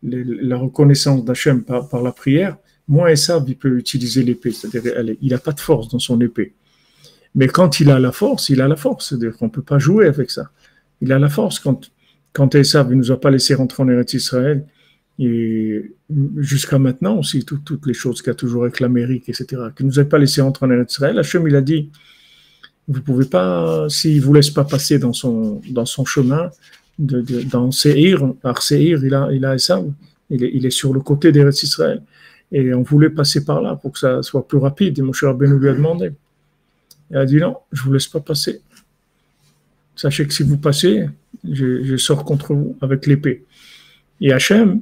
Speaker 1: la reconnaissance d'Hachem par, la prière, moins Esav il peut utiliser l'épée. C'est-à-dire il n'a pas de force dans son épée. Mais quand il a la force, il a la force. C'est-à-dire qu'on ne peut pas jouer avec ça. Il a la force. Quand, quand Esav ne nous a pas laissé rentrer en Eretz Israël, et jusqu'à maintenant aussi, toutes les choses qu'a toujours avec l'Amérique, etc., qui ne nous a pas laissé rentrer en Eretz Israël, Hachem, il a dit, vous pouvez pas, s'il vous laisse pas passer dans son, dans son chemin, dans Seir, par Seir, il a, il a Esav, il est, il est sur le côté d'Eretz Israël. Et on voulait passer par là pour que ça soit plus rapide. Et mon cher Rabbeinu lui a demandé. Il a dit non, je vous laisse pas passer. Sachez que si vous passez, je, sors contre vous avec l'épée. Et Hachem,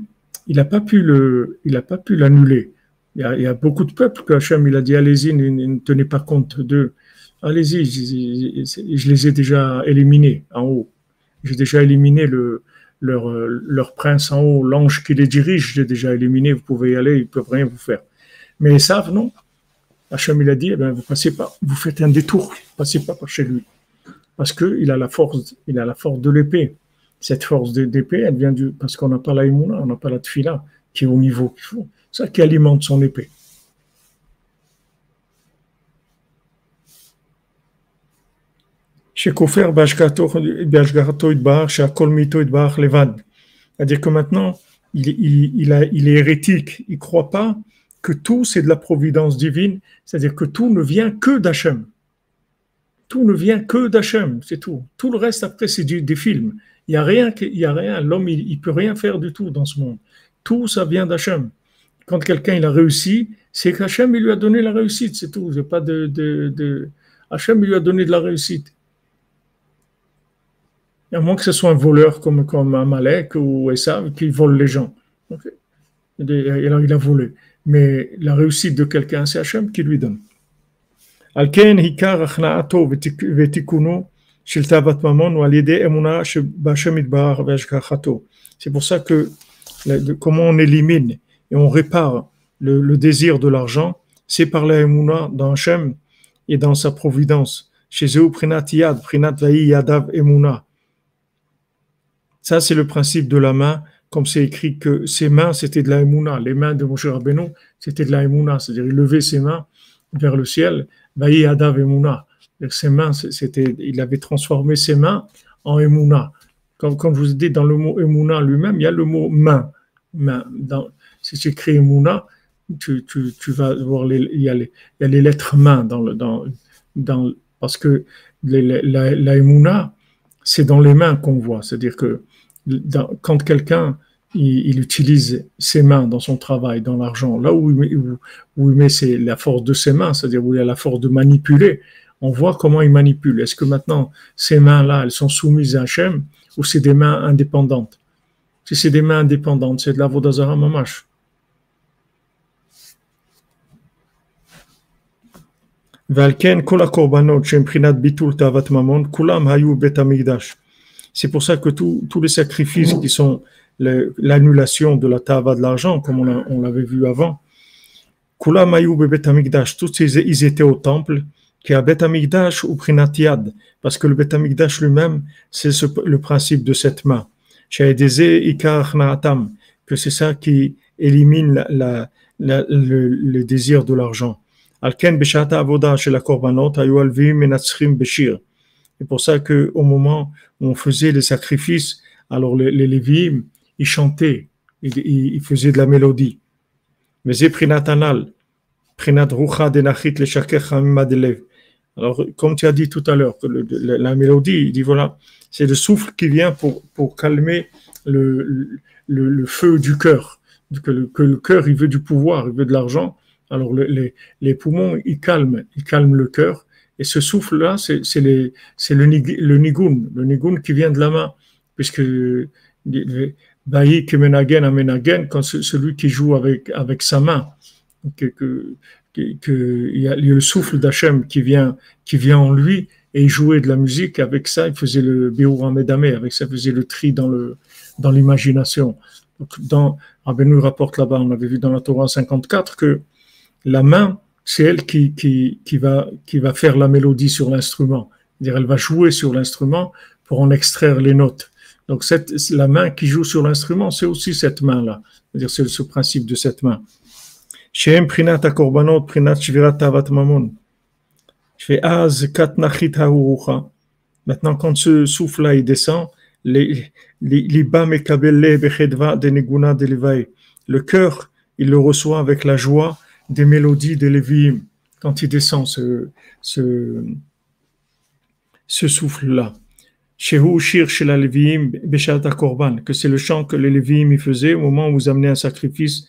Speaker 1: il n'a pas pu le, il a pas pu l'annuler. Il, y, a, beaucoup de peuples que Hachem, il a dit allez-y, ne, tenez pas compte d'eux. Allez-y, je, les ai déjà éliminés en haut. J'ai déjà éliminé le, leur, prince en haut, l'ange qui les dirige, j'ai déjà éliminé, vous pouvez y aller, ils ne peuvent rien vous faire. Mais ils savent, non, Hachem, il a dit, eh bien, vous passez pas, vous faites un détour, passez pas par chez lui. Parce qu'il a la force, il a la force de l'épée. Cette force d'épée, elle vient du, parce qu'on n'a pas la on n'a pas la tfila, qui est au niveau qu'il faut. Ça qui alimente son épée. C'est-à-dire que maintenant, il, il, il, a, il est hérétique, il ne croit pas que tout c'est de la providence divine, c'est-à-dire que tout ne vient que d'Hachem. Tout ne vient que d'Hachem, c'est tout. Tout le reste après c'est des films. Il y a rien, il y a rien. L'homme il, il, peut rien faire du tout dans ce monde. Tout ça vient d'Hachem. Quand quelqu'un il a réussi, c'est qu'Hachem il lui a donné la réussite, c'est tout. Pas de, de, de, Hachem il lui a donné de la réussite. À moins que ce soit un voleur comme, comme Amalek ou Esav qui vole les gens. Okay. Et alors il a volé mais la réussite de quelqu'un, c'est Hachem qui lui donne. C'est pour ça que comment on élimine et on répare le, le désir de l'argent, c'est par la emuna dans Hachem et dans sa providence. Chez eux, prinat yad, prinat yadav emuna. Ça, c'est le principe de la main comme c'est écrit que ses mains, c'était de la émouna. Les mains de Moshe Rabbeinu, c'était de la émouna. C'est-à-dire, il levait ses mains vers le ciel. Vaï Adav Emouna. Ses mains, c'était, il avait transformé ses mains en émouna. Comme, je vous ai dit, dans le mot émouna lui-même, il y a le mot main. main. Dans, si tu écris émouna, tu, vas voir les, il, y a les, lettres main dans le, dans, dans, parce que les, la, la émouna, c'est dans les mains qu'on voit. C'est-à-dire que quand quelqu'un il, utilise ses mains dans son travail, dans l'argent, là où, où, où il met c'est la force de ses mains, c'est-à-dire où il a la force de manipuler, on voit comment il manipule. Est-ce que maintenant ces mains-là, elles sont soumises à Hachem ou c'est des mains indépendantes Si c'est des mains indépendantes, c'est de la Vodazara Mamash. ועל כן כל הקורבנות שהם בחינת ביטול תאוות ממון, כולם היו בית המקדש. C'est pour ça que tous les sacrifices qui sont l'annulation de la tava de l'argent, comme on l'avait vu avant, Kula tous ils étaient au temple, qui Bet ou Prinatiad, parce que le Bet lui-même, c'est le principe de cette main. Que c'est ça qui élimine le, désir de l'argent. Beshir. C'est pour ça qu'au moment où on faisait les sacrifices, alors les, les ils chantaient, ils, faisaient de la mélodie. Mais Prinatanal, Prinat Rucha Denachit le Alors, comme tu as dit tout à l'heure, que la mélodie, il dit voilà, c'est le souffle qui vient pour, pour calmer le, le, le feu du cœur. Que le, que le cœur, il veut du pouvoir, il veut de l'argent. Alors, les, les poumons, ils calment, ils calment le cœur et ce souffle-là, c'est le, le nigun, le nigun qui vient de la main, puisque Baïk menagen amenagen, quand celui qui joue avec, sa main, que, il y a le souffle d'Hachem qui vient, en lui, et il jouait de la musique, avec ça, il faisait le Béoura Medamé, avec ça, il faisait le tri dans l'imagination. Dans, nous rapporte là-bas, on avait vu dans la Torah 54 que la main, c'est elle qui, qui, qui, va, qui va faire la mélodie sur l'instrument. C'est-à-dire, elle va jouer sur l'instrument pour en extraire les notes. Donc, cette, la main qui joue sur l'instrument, c'est aussi cette main-là. C'est-à-dire, c'est ce principe de cette main. Shem prinat korbanot, prinat shvirat. Je fais az Maintenant, quand ce souffle-là, il descend, les le cœur, il le reçoit avec la joie des mélodies de Lévi'im, quand il descend ce, ce, ce souffle-là. Que c'est le chant que les Lévi'im faisaient au moment où vous amenez un sacrifice.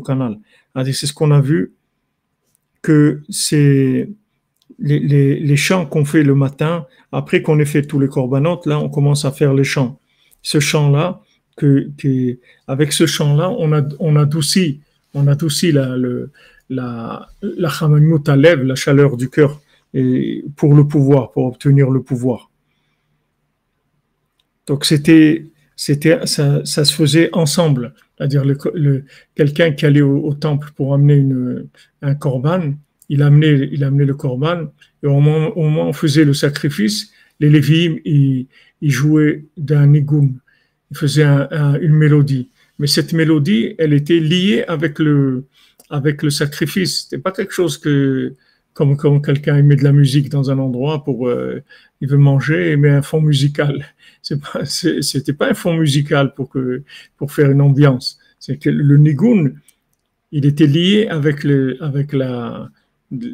Speaker 1: Kanal. C'est ce qu'on a vu, que c'est les, les, les chants qu'on fait le matin, après qu'on ait fait tous les corbanotes, là, on commence à faire les chants. Ce chant-là, que, avec ce chant-là, on, adoucit, on adoucit la, le, la, à lève, la chaleur du cœur, et pour le pouvoir, pour obtenir le pouvoir. Donc c'était, c'était, ça, se faisait ensemble, c'est-à-dire quelqu'un qui allait au, temple pour amener un korban, il amenait, il amenait le korban, et au moment, où on faisait le sacrifice, les Lévi'im, ils, ils jouaient d'un nigoum, il faisait une mélodie. Mais cette mélodie, elle était liée avec le, avec le sacrifice. C'était pas quelque chose que, comme, comme quelqu'un met de la musique dans un endroit pour, euh, il veut manger et met un fond musical. [laughs] C'est pas, c'était pas un fond musical pour que, pour faire une ambiance. C'est que le nigun, il était lié avec le, avec la,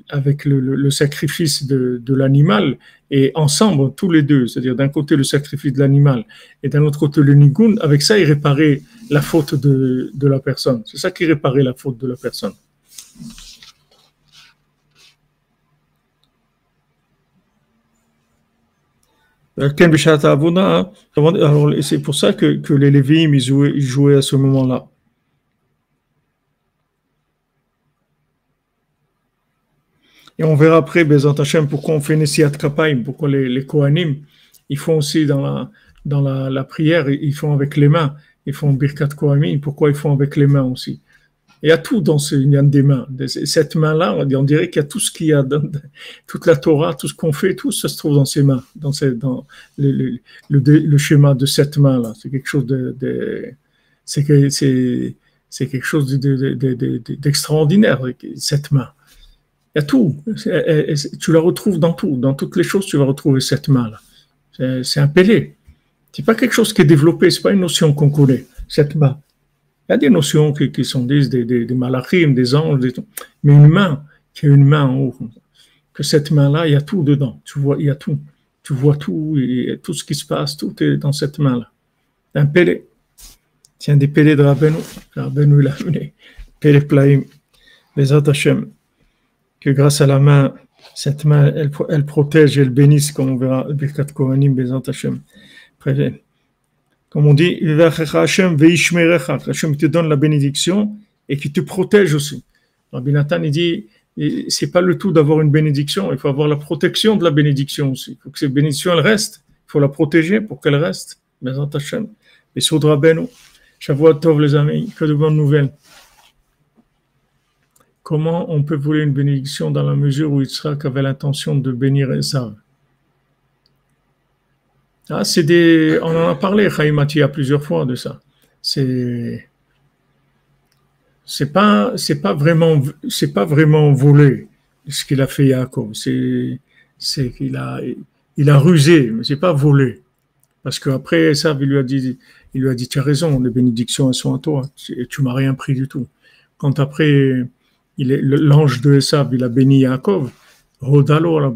Speaker 1: avec le, sacrifice de, l'animal et ensemble, tous les deux, c'est-à-dire d'un côté le sacrifice de l'animal et d'un autre côté le nigun, avec ça, il réparait la faute de, la personne. C'est ça qui réparait la faute de la personne. Alors, c'est pour ça que, les Lévi'im, ils jouaient à ce moment-là. Et on verra après, Bezant Hashem, pourquoi on fait Nessiat Kapaim, pourquoi les, les Kohanim, ils font aussi dans la, dans la, la, prière, ils font avec les mains, ils font Birkat Kohanim, pourquoi ils font avec les mains aussi? Il y a tout dans ce a des mains. Cette main-là, on dirait qu'il y a tout ce qu'il y a dans toute la Torah, tout ce qu'on fait, tout ça se trouve dans ces mains, dans, le, le, le, schéma de cette main-là. C'est quelque chose de, de c'est quelque chose d'extraordinaire, de, cette main. Il y a tout. Tu la retrouves dans tout. Dans toutes les choses, tu vas retrouver cette main-là. C'est un pélé. C'est pas quelque chose qui est développé, c'est pas une notion qu'on connaît, cette main. Il y a des notions qui, sont des, des, des, malachim, des anges, mais une main, qui a une main en haut, que cette main-là, il y a tout dedans. Tu vois, il y a tout. Tu vois tout, tout ce qui se passe, tout est dans cette main-là. Un pélé. Un des pélés de Rabbeinu. Rabbeinu l'a amené. Pélé Plaim. Les Hashem que grâce à la main, cette main, elle, elle protège elle bénisse, comme on verra, Birkat Kohanim, Bezant Hashem. Comme on dit, Hashem te donne la bénédiction et qui te protège aussi. Rabbi Nathan, il dit, c'est pas le tout d'avoir une bénédiction. Il faut avoir la protection de la bénédiction aussi. Il faut que cette bénédiction, elle reste. Il faut la protéger pour qu'elle reste. Et Soudra Beno. Tov, les amis. Que de bonnes nouvelles. Comment on peut voler une bénédiction dans la mesure où Yitzhak avait l'intention de bénir Esav? Ah, c'est des, on en a parlé, Chaimati, a plusieurs fois de ça. C'est, c'est pas, c'est pas vraiment, c'est pas vraiment volé ce qu'il a fait Yaakov. C'est, c'est qu'il a, il a rusé, mais c'est pas volé. Parce qu'après ça, il lui a dit, il lui a dit, tu as raison, les bénédictions, elles sont à toi. Et tu m'as rien pris du tout. Quand après, l'ange de Esav, il a béni Yaakov, Rodalo la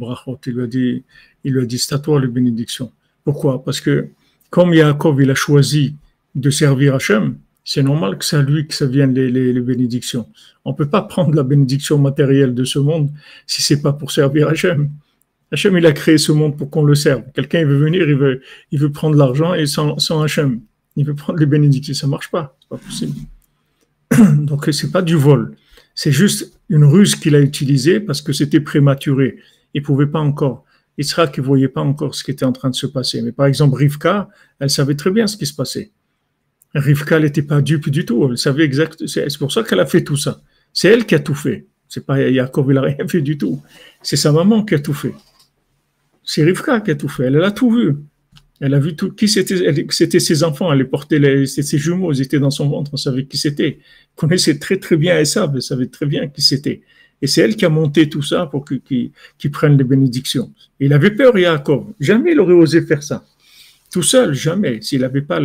Speaker 1: il lui a dit, il lui a dit, c'est à toi les bénédictions. Pourquoi? Parce que comme Yaakov il a choisi de servir Hachem, c'est normal que c'est à lui que ça vienne les, bénédictions. On peut pas prendre la bénédiction matérielle de ce monde si c'est pas pour servir Hachem. Hachem, il a créé ce monde pour qu'on le serve. Quelqu'un, veut venir, il veut, il veut prendre l'argent et sans, sans Hachem, il veut prendre les bénédictions. Ça marche pas. C'est pas possible. [clears throat] Donc, c'est pas du vol. C'est juste une ruse qu'il a utilisée parce que c'était prématuré. Il pouvait pas encore. Yitzhak ne voyait pas encore ce qui était en train de se passer. Mais par exemple, Rivka, elle savait très bien ce qui se passait. Rivka n'était pas dupe du tout. Elle savait exactement. C'est pour ça qu'elle a fait tout ça. C'est elle qui a tout fait. C'est pas Yaakov, il n'a rien fait du tout. C'est sa maman qui a tout fait. C'est Rivka qui a tout fait. Elle, a tout vu. Elle a vu tout. Qui c'était C'était ses enfants. Elle portait. Les, ses jumeaux. Ils étaient dans son ventre. On savait qui c'était. Connaissait très très bien Esav. Elle savait très bien qui c'était. Et c'est elle qui a monté tout ça pour qu'il prenne les bénédictions. il avait peur, Yaakov. Jamais il aurait osé faire ça. Tout seul, jamais. S'il n'avait pas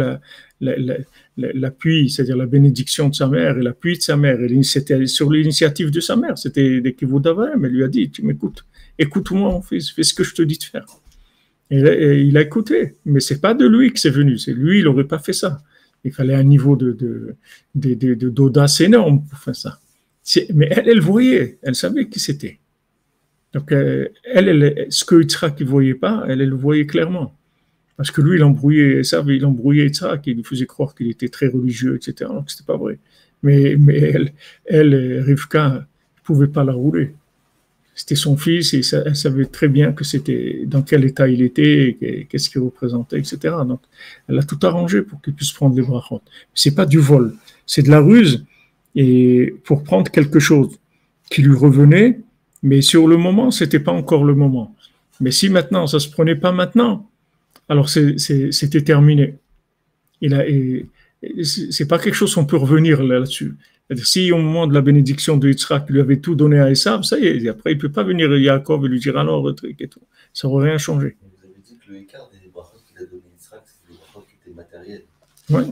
Speaker 1: l'appui, c'est-à-dire la bénédiction de sa mère et l'appui de sa mère, c'était sur l'initiative de sa mère, c'était des d'Avraham. Elle lui a dit, tu m'écoutes, écoute-moi mon fils, fais ce que je te dis de faire. Il a écouté, mais c'est pas de lui que c'est venu, c'est lui, il n'aurait pas fait ça. Il fallait un niveau de, d'audace énorme pour faire ça. Mais elle, elle voyait, elle savait qui c'était. Donc, euh, elle, ce que Yitzhak ne voyait pas, elle, le voyait clairement. Parce que lui, il embrouillait ça, il embrouillait Yitzhak, il lui faisait croire qu'il était très religieux, etc. Donc, c'était pas vrai. Mais, mais elle, elle, Rivka, ne pouvait pas la rouler. C'était son fils et elle savait très bien que c'était dans quel état il était, qu'est-ce qu'il représentait, etc. Donc, elle a tout arrangé pour qu'il puisse prendre les brachot. C'est pas du vol, c'est de la ruse et pour prendre quelque chose qui lui revenait, mais sur le moment, c'était pas encore le moment. Mais si maintenant, ça se prenait pas maintenant, alors c'était terminé. Il a, c'est pas quelque chose qu'on peut revenir là-dessus. Si au moment de la bénédiction de Yitzhak, il lui avait tout donné à Esav, ça y est, après il peut pas venir Yaakov et lui dire alors, truc et tout. Ça aurait rien changé.
Speaker 2: Vous avez dit que le écart des brachot qu'il a donné Yitzhak, c'était des brachot qui étaient matériels.
Speaker 1: Oui.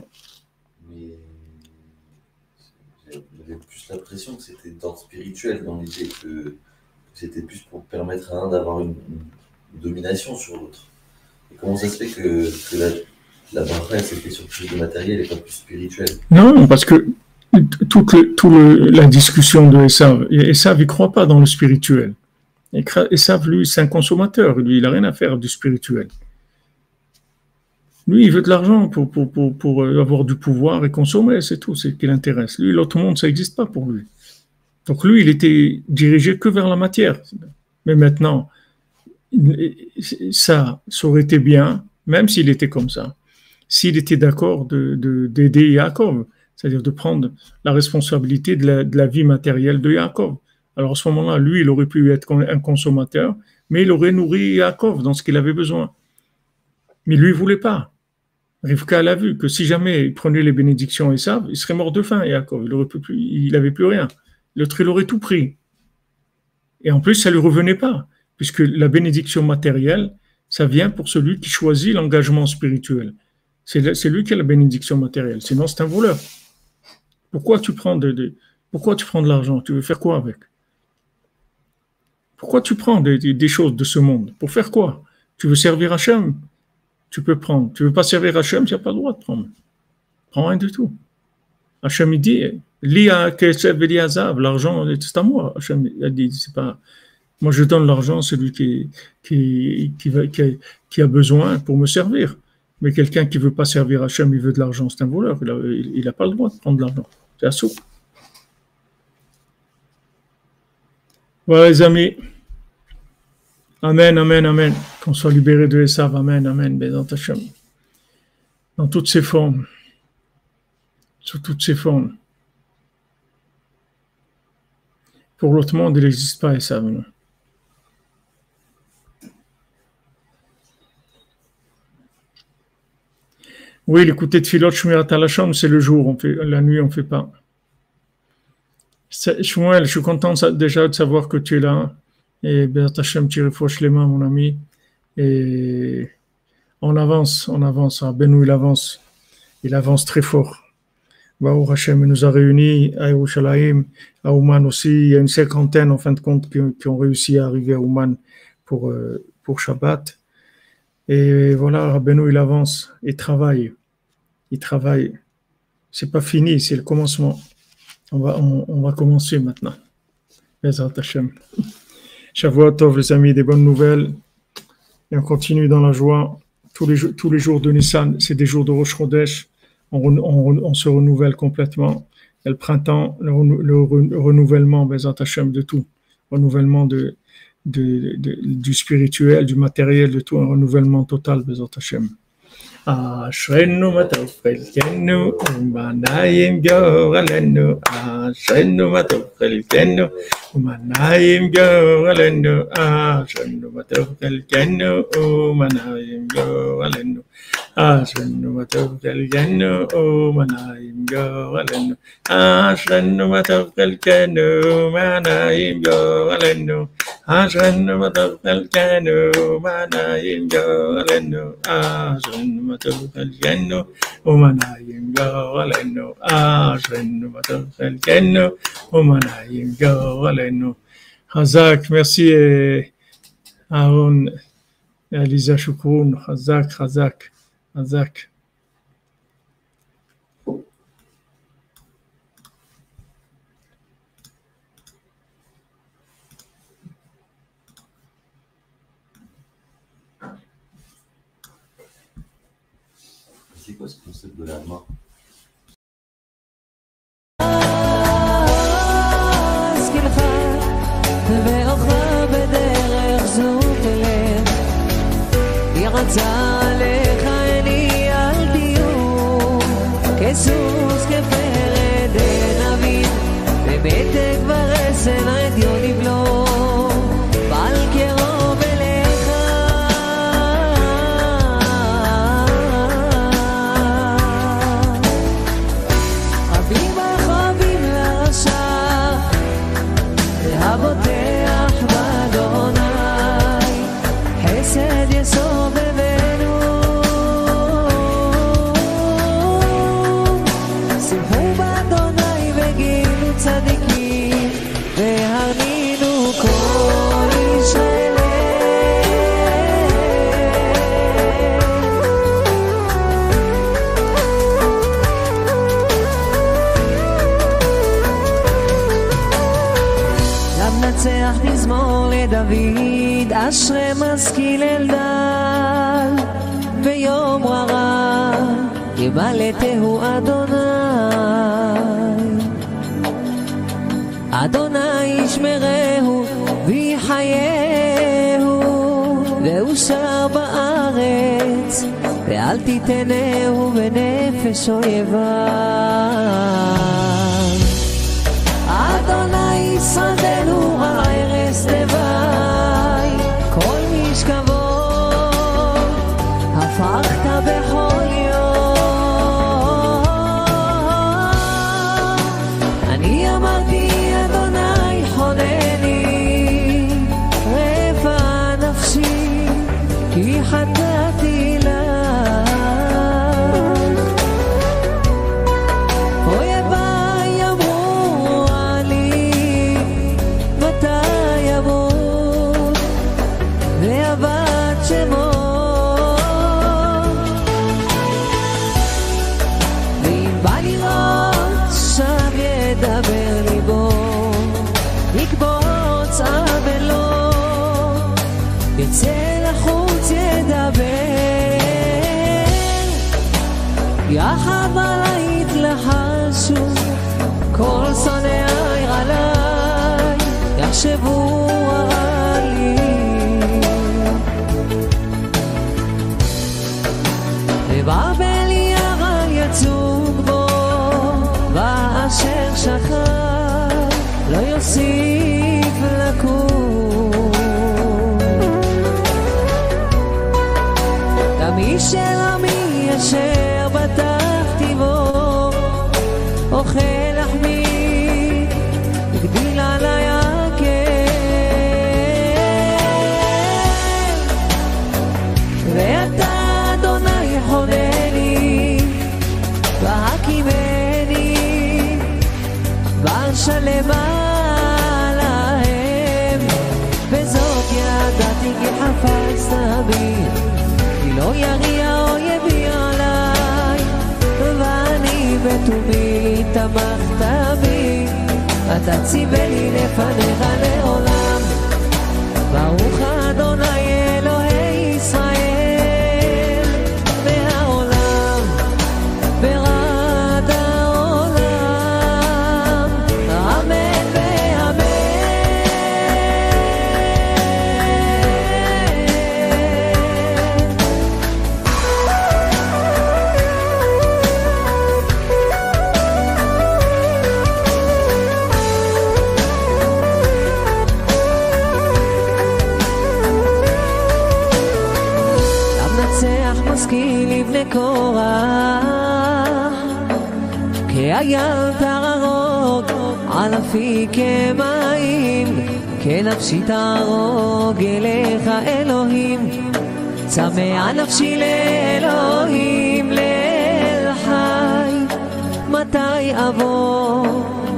Speaker 2: j'avais plus l'impression que c'était d'ordre spirituel dans l'idée que, c'était plus pour permettre à un d'avoir une, domination sur l'autre. Et comment ça se fait que, que la, la c'était sur plus de matériel et pas plus spirituel?
Speaker 1: Non, parce que toute, la discussion de Esav, Esav, il ne croit pas dans le spirituel. Esav, lui, c'est un consommateur. Lui, il n'a rien à faire du spirituel. Lui, il veut de l'argent pour, avoir du pouvoir et consommer, c'est tout, c'est ce qui l'intéresse. Lui, l'autre monde, ça n'existe pas pour lui. Donc lui, il était dirigé que vers la matière. Mais maintenant, ça, aurait été bien, même s'il était comme ça, s'il était d'accord d'aider de, d'aider Yaakov, c'est-à-dire de prendre la responsabilité de la, vie matérielle de Yaakov. Alors à ce moment-là, lui, il aurait pu être un consommateur, mais il aurait nourri Yaakov dans ce qu'il avait besoin. Mais lui, il voulait pas. Rivka l'a vu que si jamais il prenait les bénédictions et ça, il serait mort de faim, Yaakov. Il n'avait plus, plus rien. L'autre, il aurait tout pris. Et en plus, ça ne lui revenait pas, puisque la bénédiction matérielle, ça vient pour celui qui choisit l'engagement spirituel. C'est lui qui a la bénédiction matérielle. Sinon, c'est un voleur. Pourquoi tu prends de, pourquoi tu l'argent? Tu veux faire quoi avec? Pourquoi tu prends des, choses de ce monde? Pour faire quoi? Tu veux servir Hachem? Tu peux prendre. Tu veux pas servir Hachem, tu n'as pas le droit de prendre. Prends rien du tout. Hachem, dit, l'argent, c'est à moi. Hachem, il dit, c'est pas, moi, je donne l'argent à celui qui, a besoin pour me servir. Mais quelqu'un qui veut pas servir Hachem, il veut de l'argent, c'est un voleur. Il n'a pas le droit de prendre de l'argent. Voilà les amis. Amen, amen, amen. Qu'on soit libéré de Esav. Amen, amen. Bézant Hashem. Dans toutes ses formes. Sous toutes ses formes. Pour l'autre monde, il n'existe pas Esav. Oui, l'écouter de Philot Shmirat Alashon, c'est le jour, on fait, la nuit, on ne fait pas. Shmuel, je suis content déjà de savoir que tu es là. Et Béat Hashem, tu les mains, mon ami. Et on avance, on avance. Ah, Benou, il avance. Il avance très fort. Baou Hashem nous a réunis à Yerushalayim, à Ouman aussi. Il y a une cinquantaine, en fin de compte, qui, ont réussi à arriver à Ouman pour, euh, pour Shabbat. Et voilà, Rabbeinu, il avance, il travaille. Il travaille. C'est pas fini, c'est le commencement. On va, on, va commencer maintenant. Bezrat Hashem. [laughs] Les amis, des bonnes nouvelles. Et on continue dans la joie. Tous les, tous les jours de Nissan, c'est des jours de Rosh Chodesh. On, on, se renouvelle complètement. Et le printemps, le, renouvellement, Bezrat Hashem, de tout. Renouvellement de, du spirituel, du matériel, de tout, un renouvellement total, Bezot Hashem. אשרנו מה טוב חלקנו, ומנעים גורלנו, אשרנו מה טוב חלקנו, ומנעים גורלנו, אשרנו מה טוב חלקנו, ומנעים גורלנו, אשרנו מה טוב חלקנו, ומנעים גורלנו, אשרנו מה טוב חלקנו, ומנעים גורלנו, אשרנו מה טוב חלקנו, ומנעים גורלנו, אשרנו Hazak, merci Aaron et Elisa Shukroun, Hazak, Hazak, Hazak.
Speaker 3: de l'avant. ואוכל בדרך זו תלך, היא רצה אשרי משכיל אלדל ביום רע ימלטהו אדוני. אדוני ישמרהו ויחייהו והוא שר בארץ ואל תיתנהו בנפש אויביו. אדוני ישרדנו הערס הפכת בכל יחשבו רע לי. בבבל ירל יצוג בו, ואשר שכב לא יוסיף לקום. דמי של עמי ישב תמכת בי, אתה ציווה לי לפניך לעולם. נפשי כמים, כנפשי תהרוג אליך אלוהים. צמא נפשי לאלוהים, לאל חי. מתי אבוא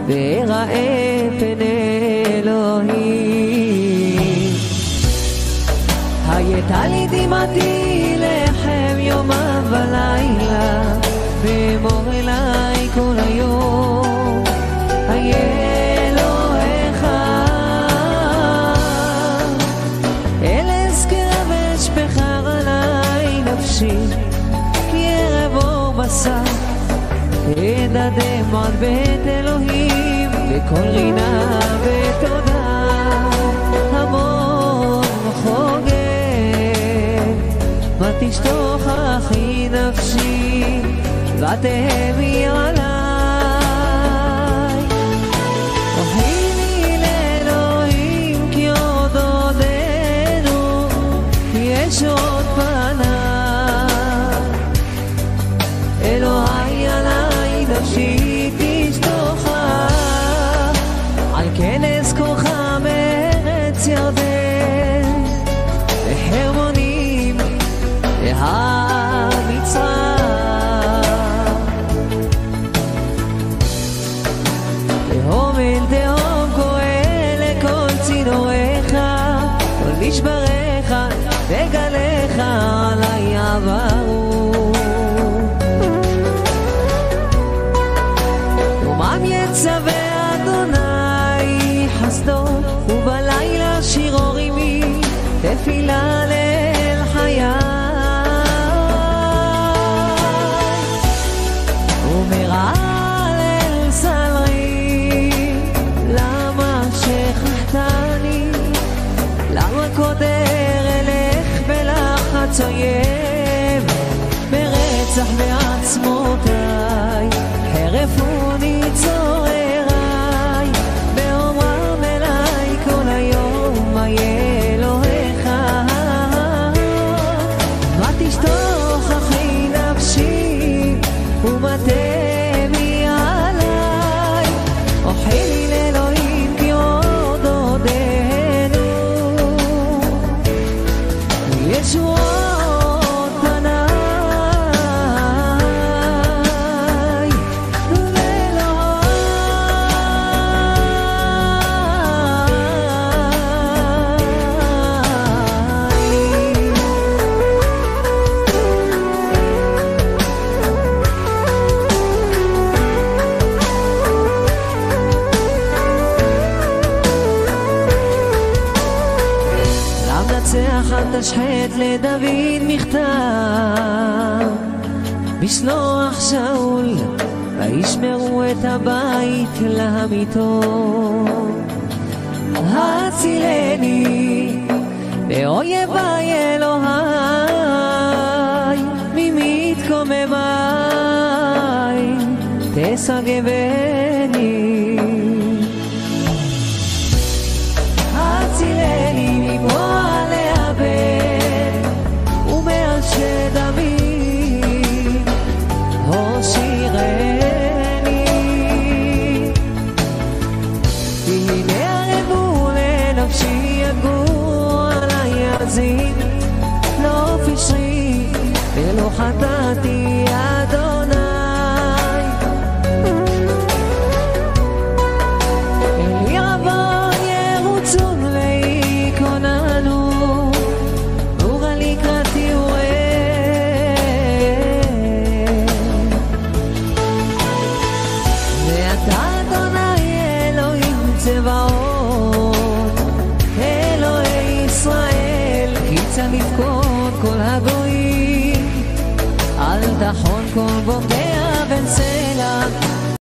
Speaker 3: ואראה פני אלוהים? הייתה לי דמעתי לחם יומם ולילה, ואמור אליי כל היום. נמצא את הדמעות ואת אלוהים וכל רינה ותודה המון חוגג. מה תשתוך אחי נפשי ותהמי על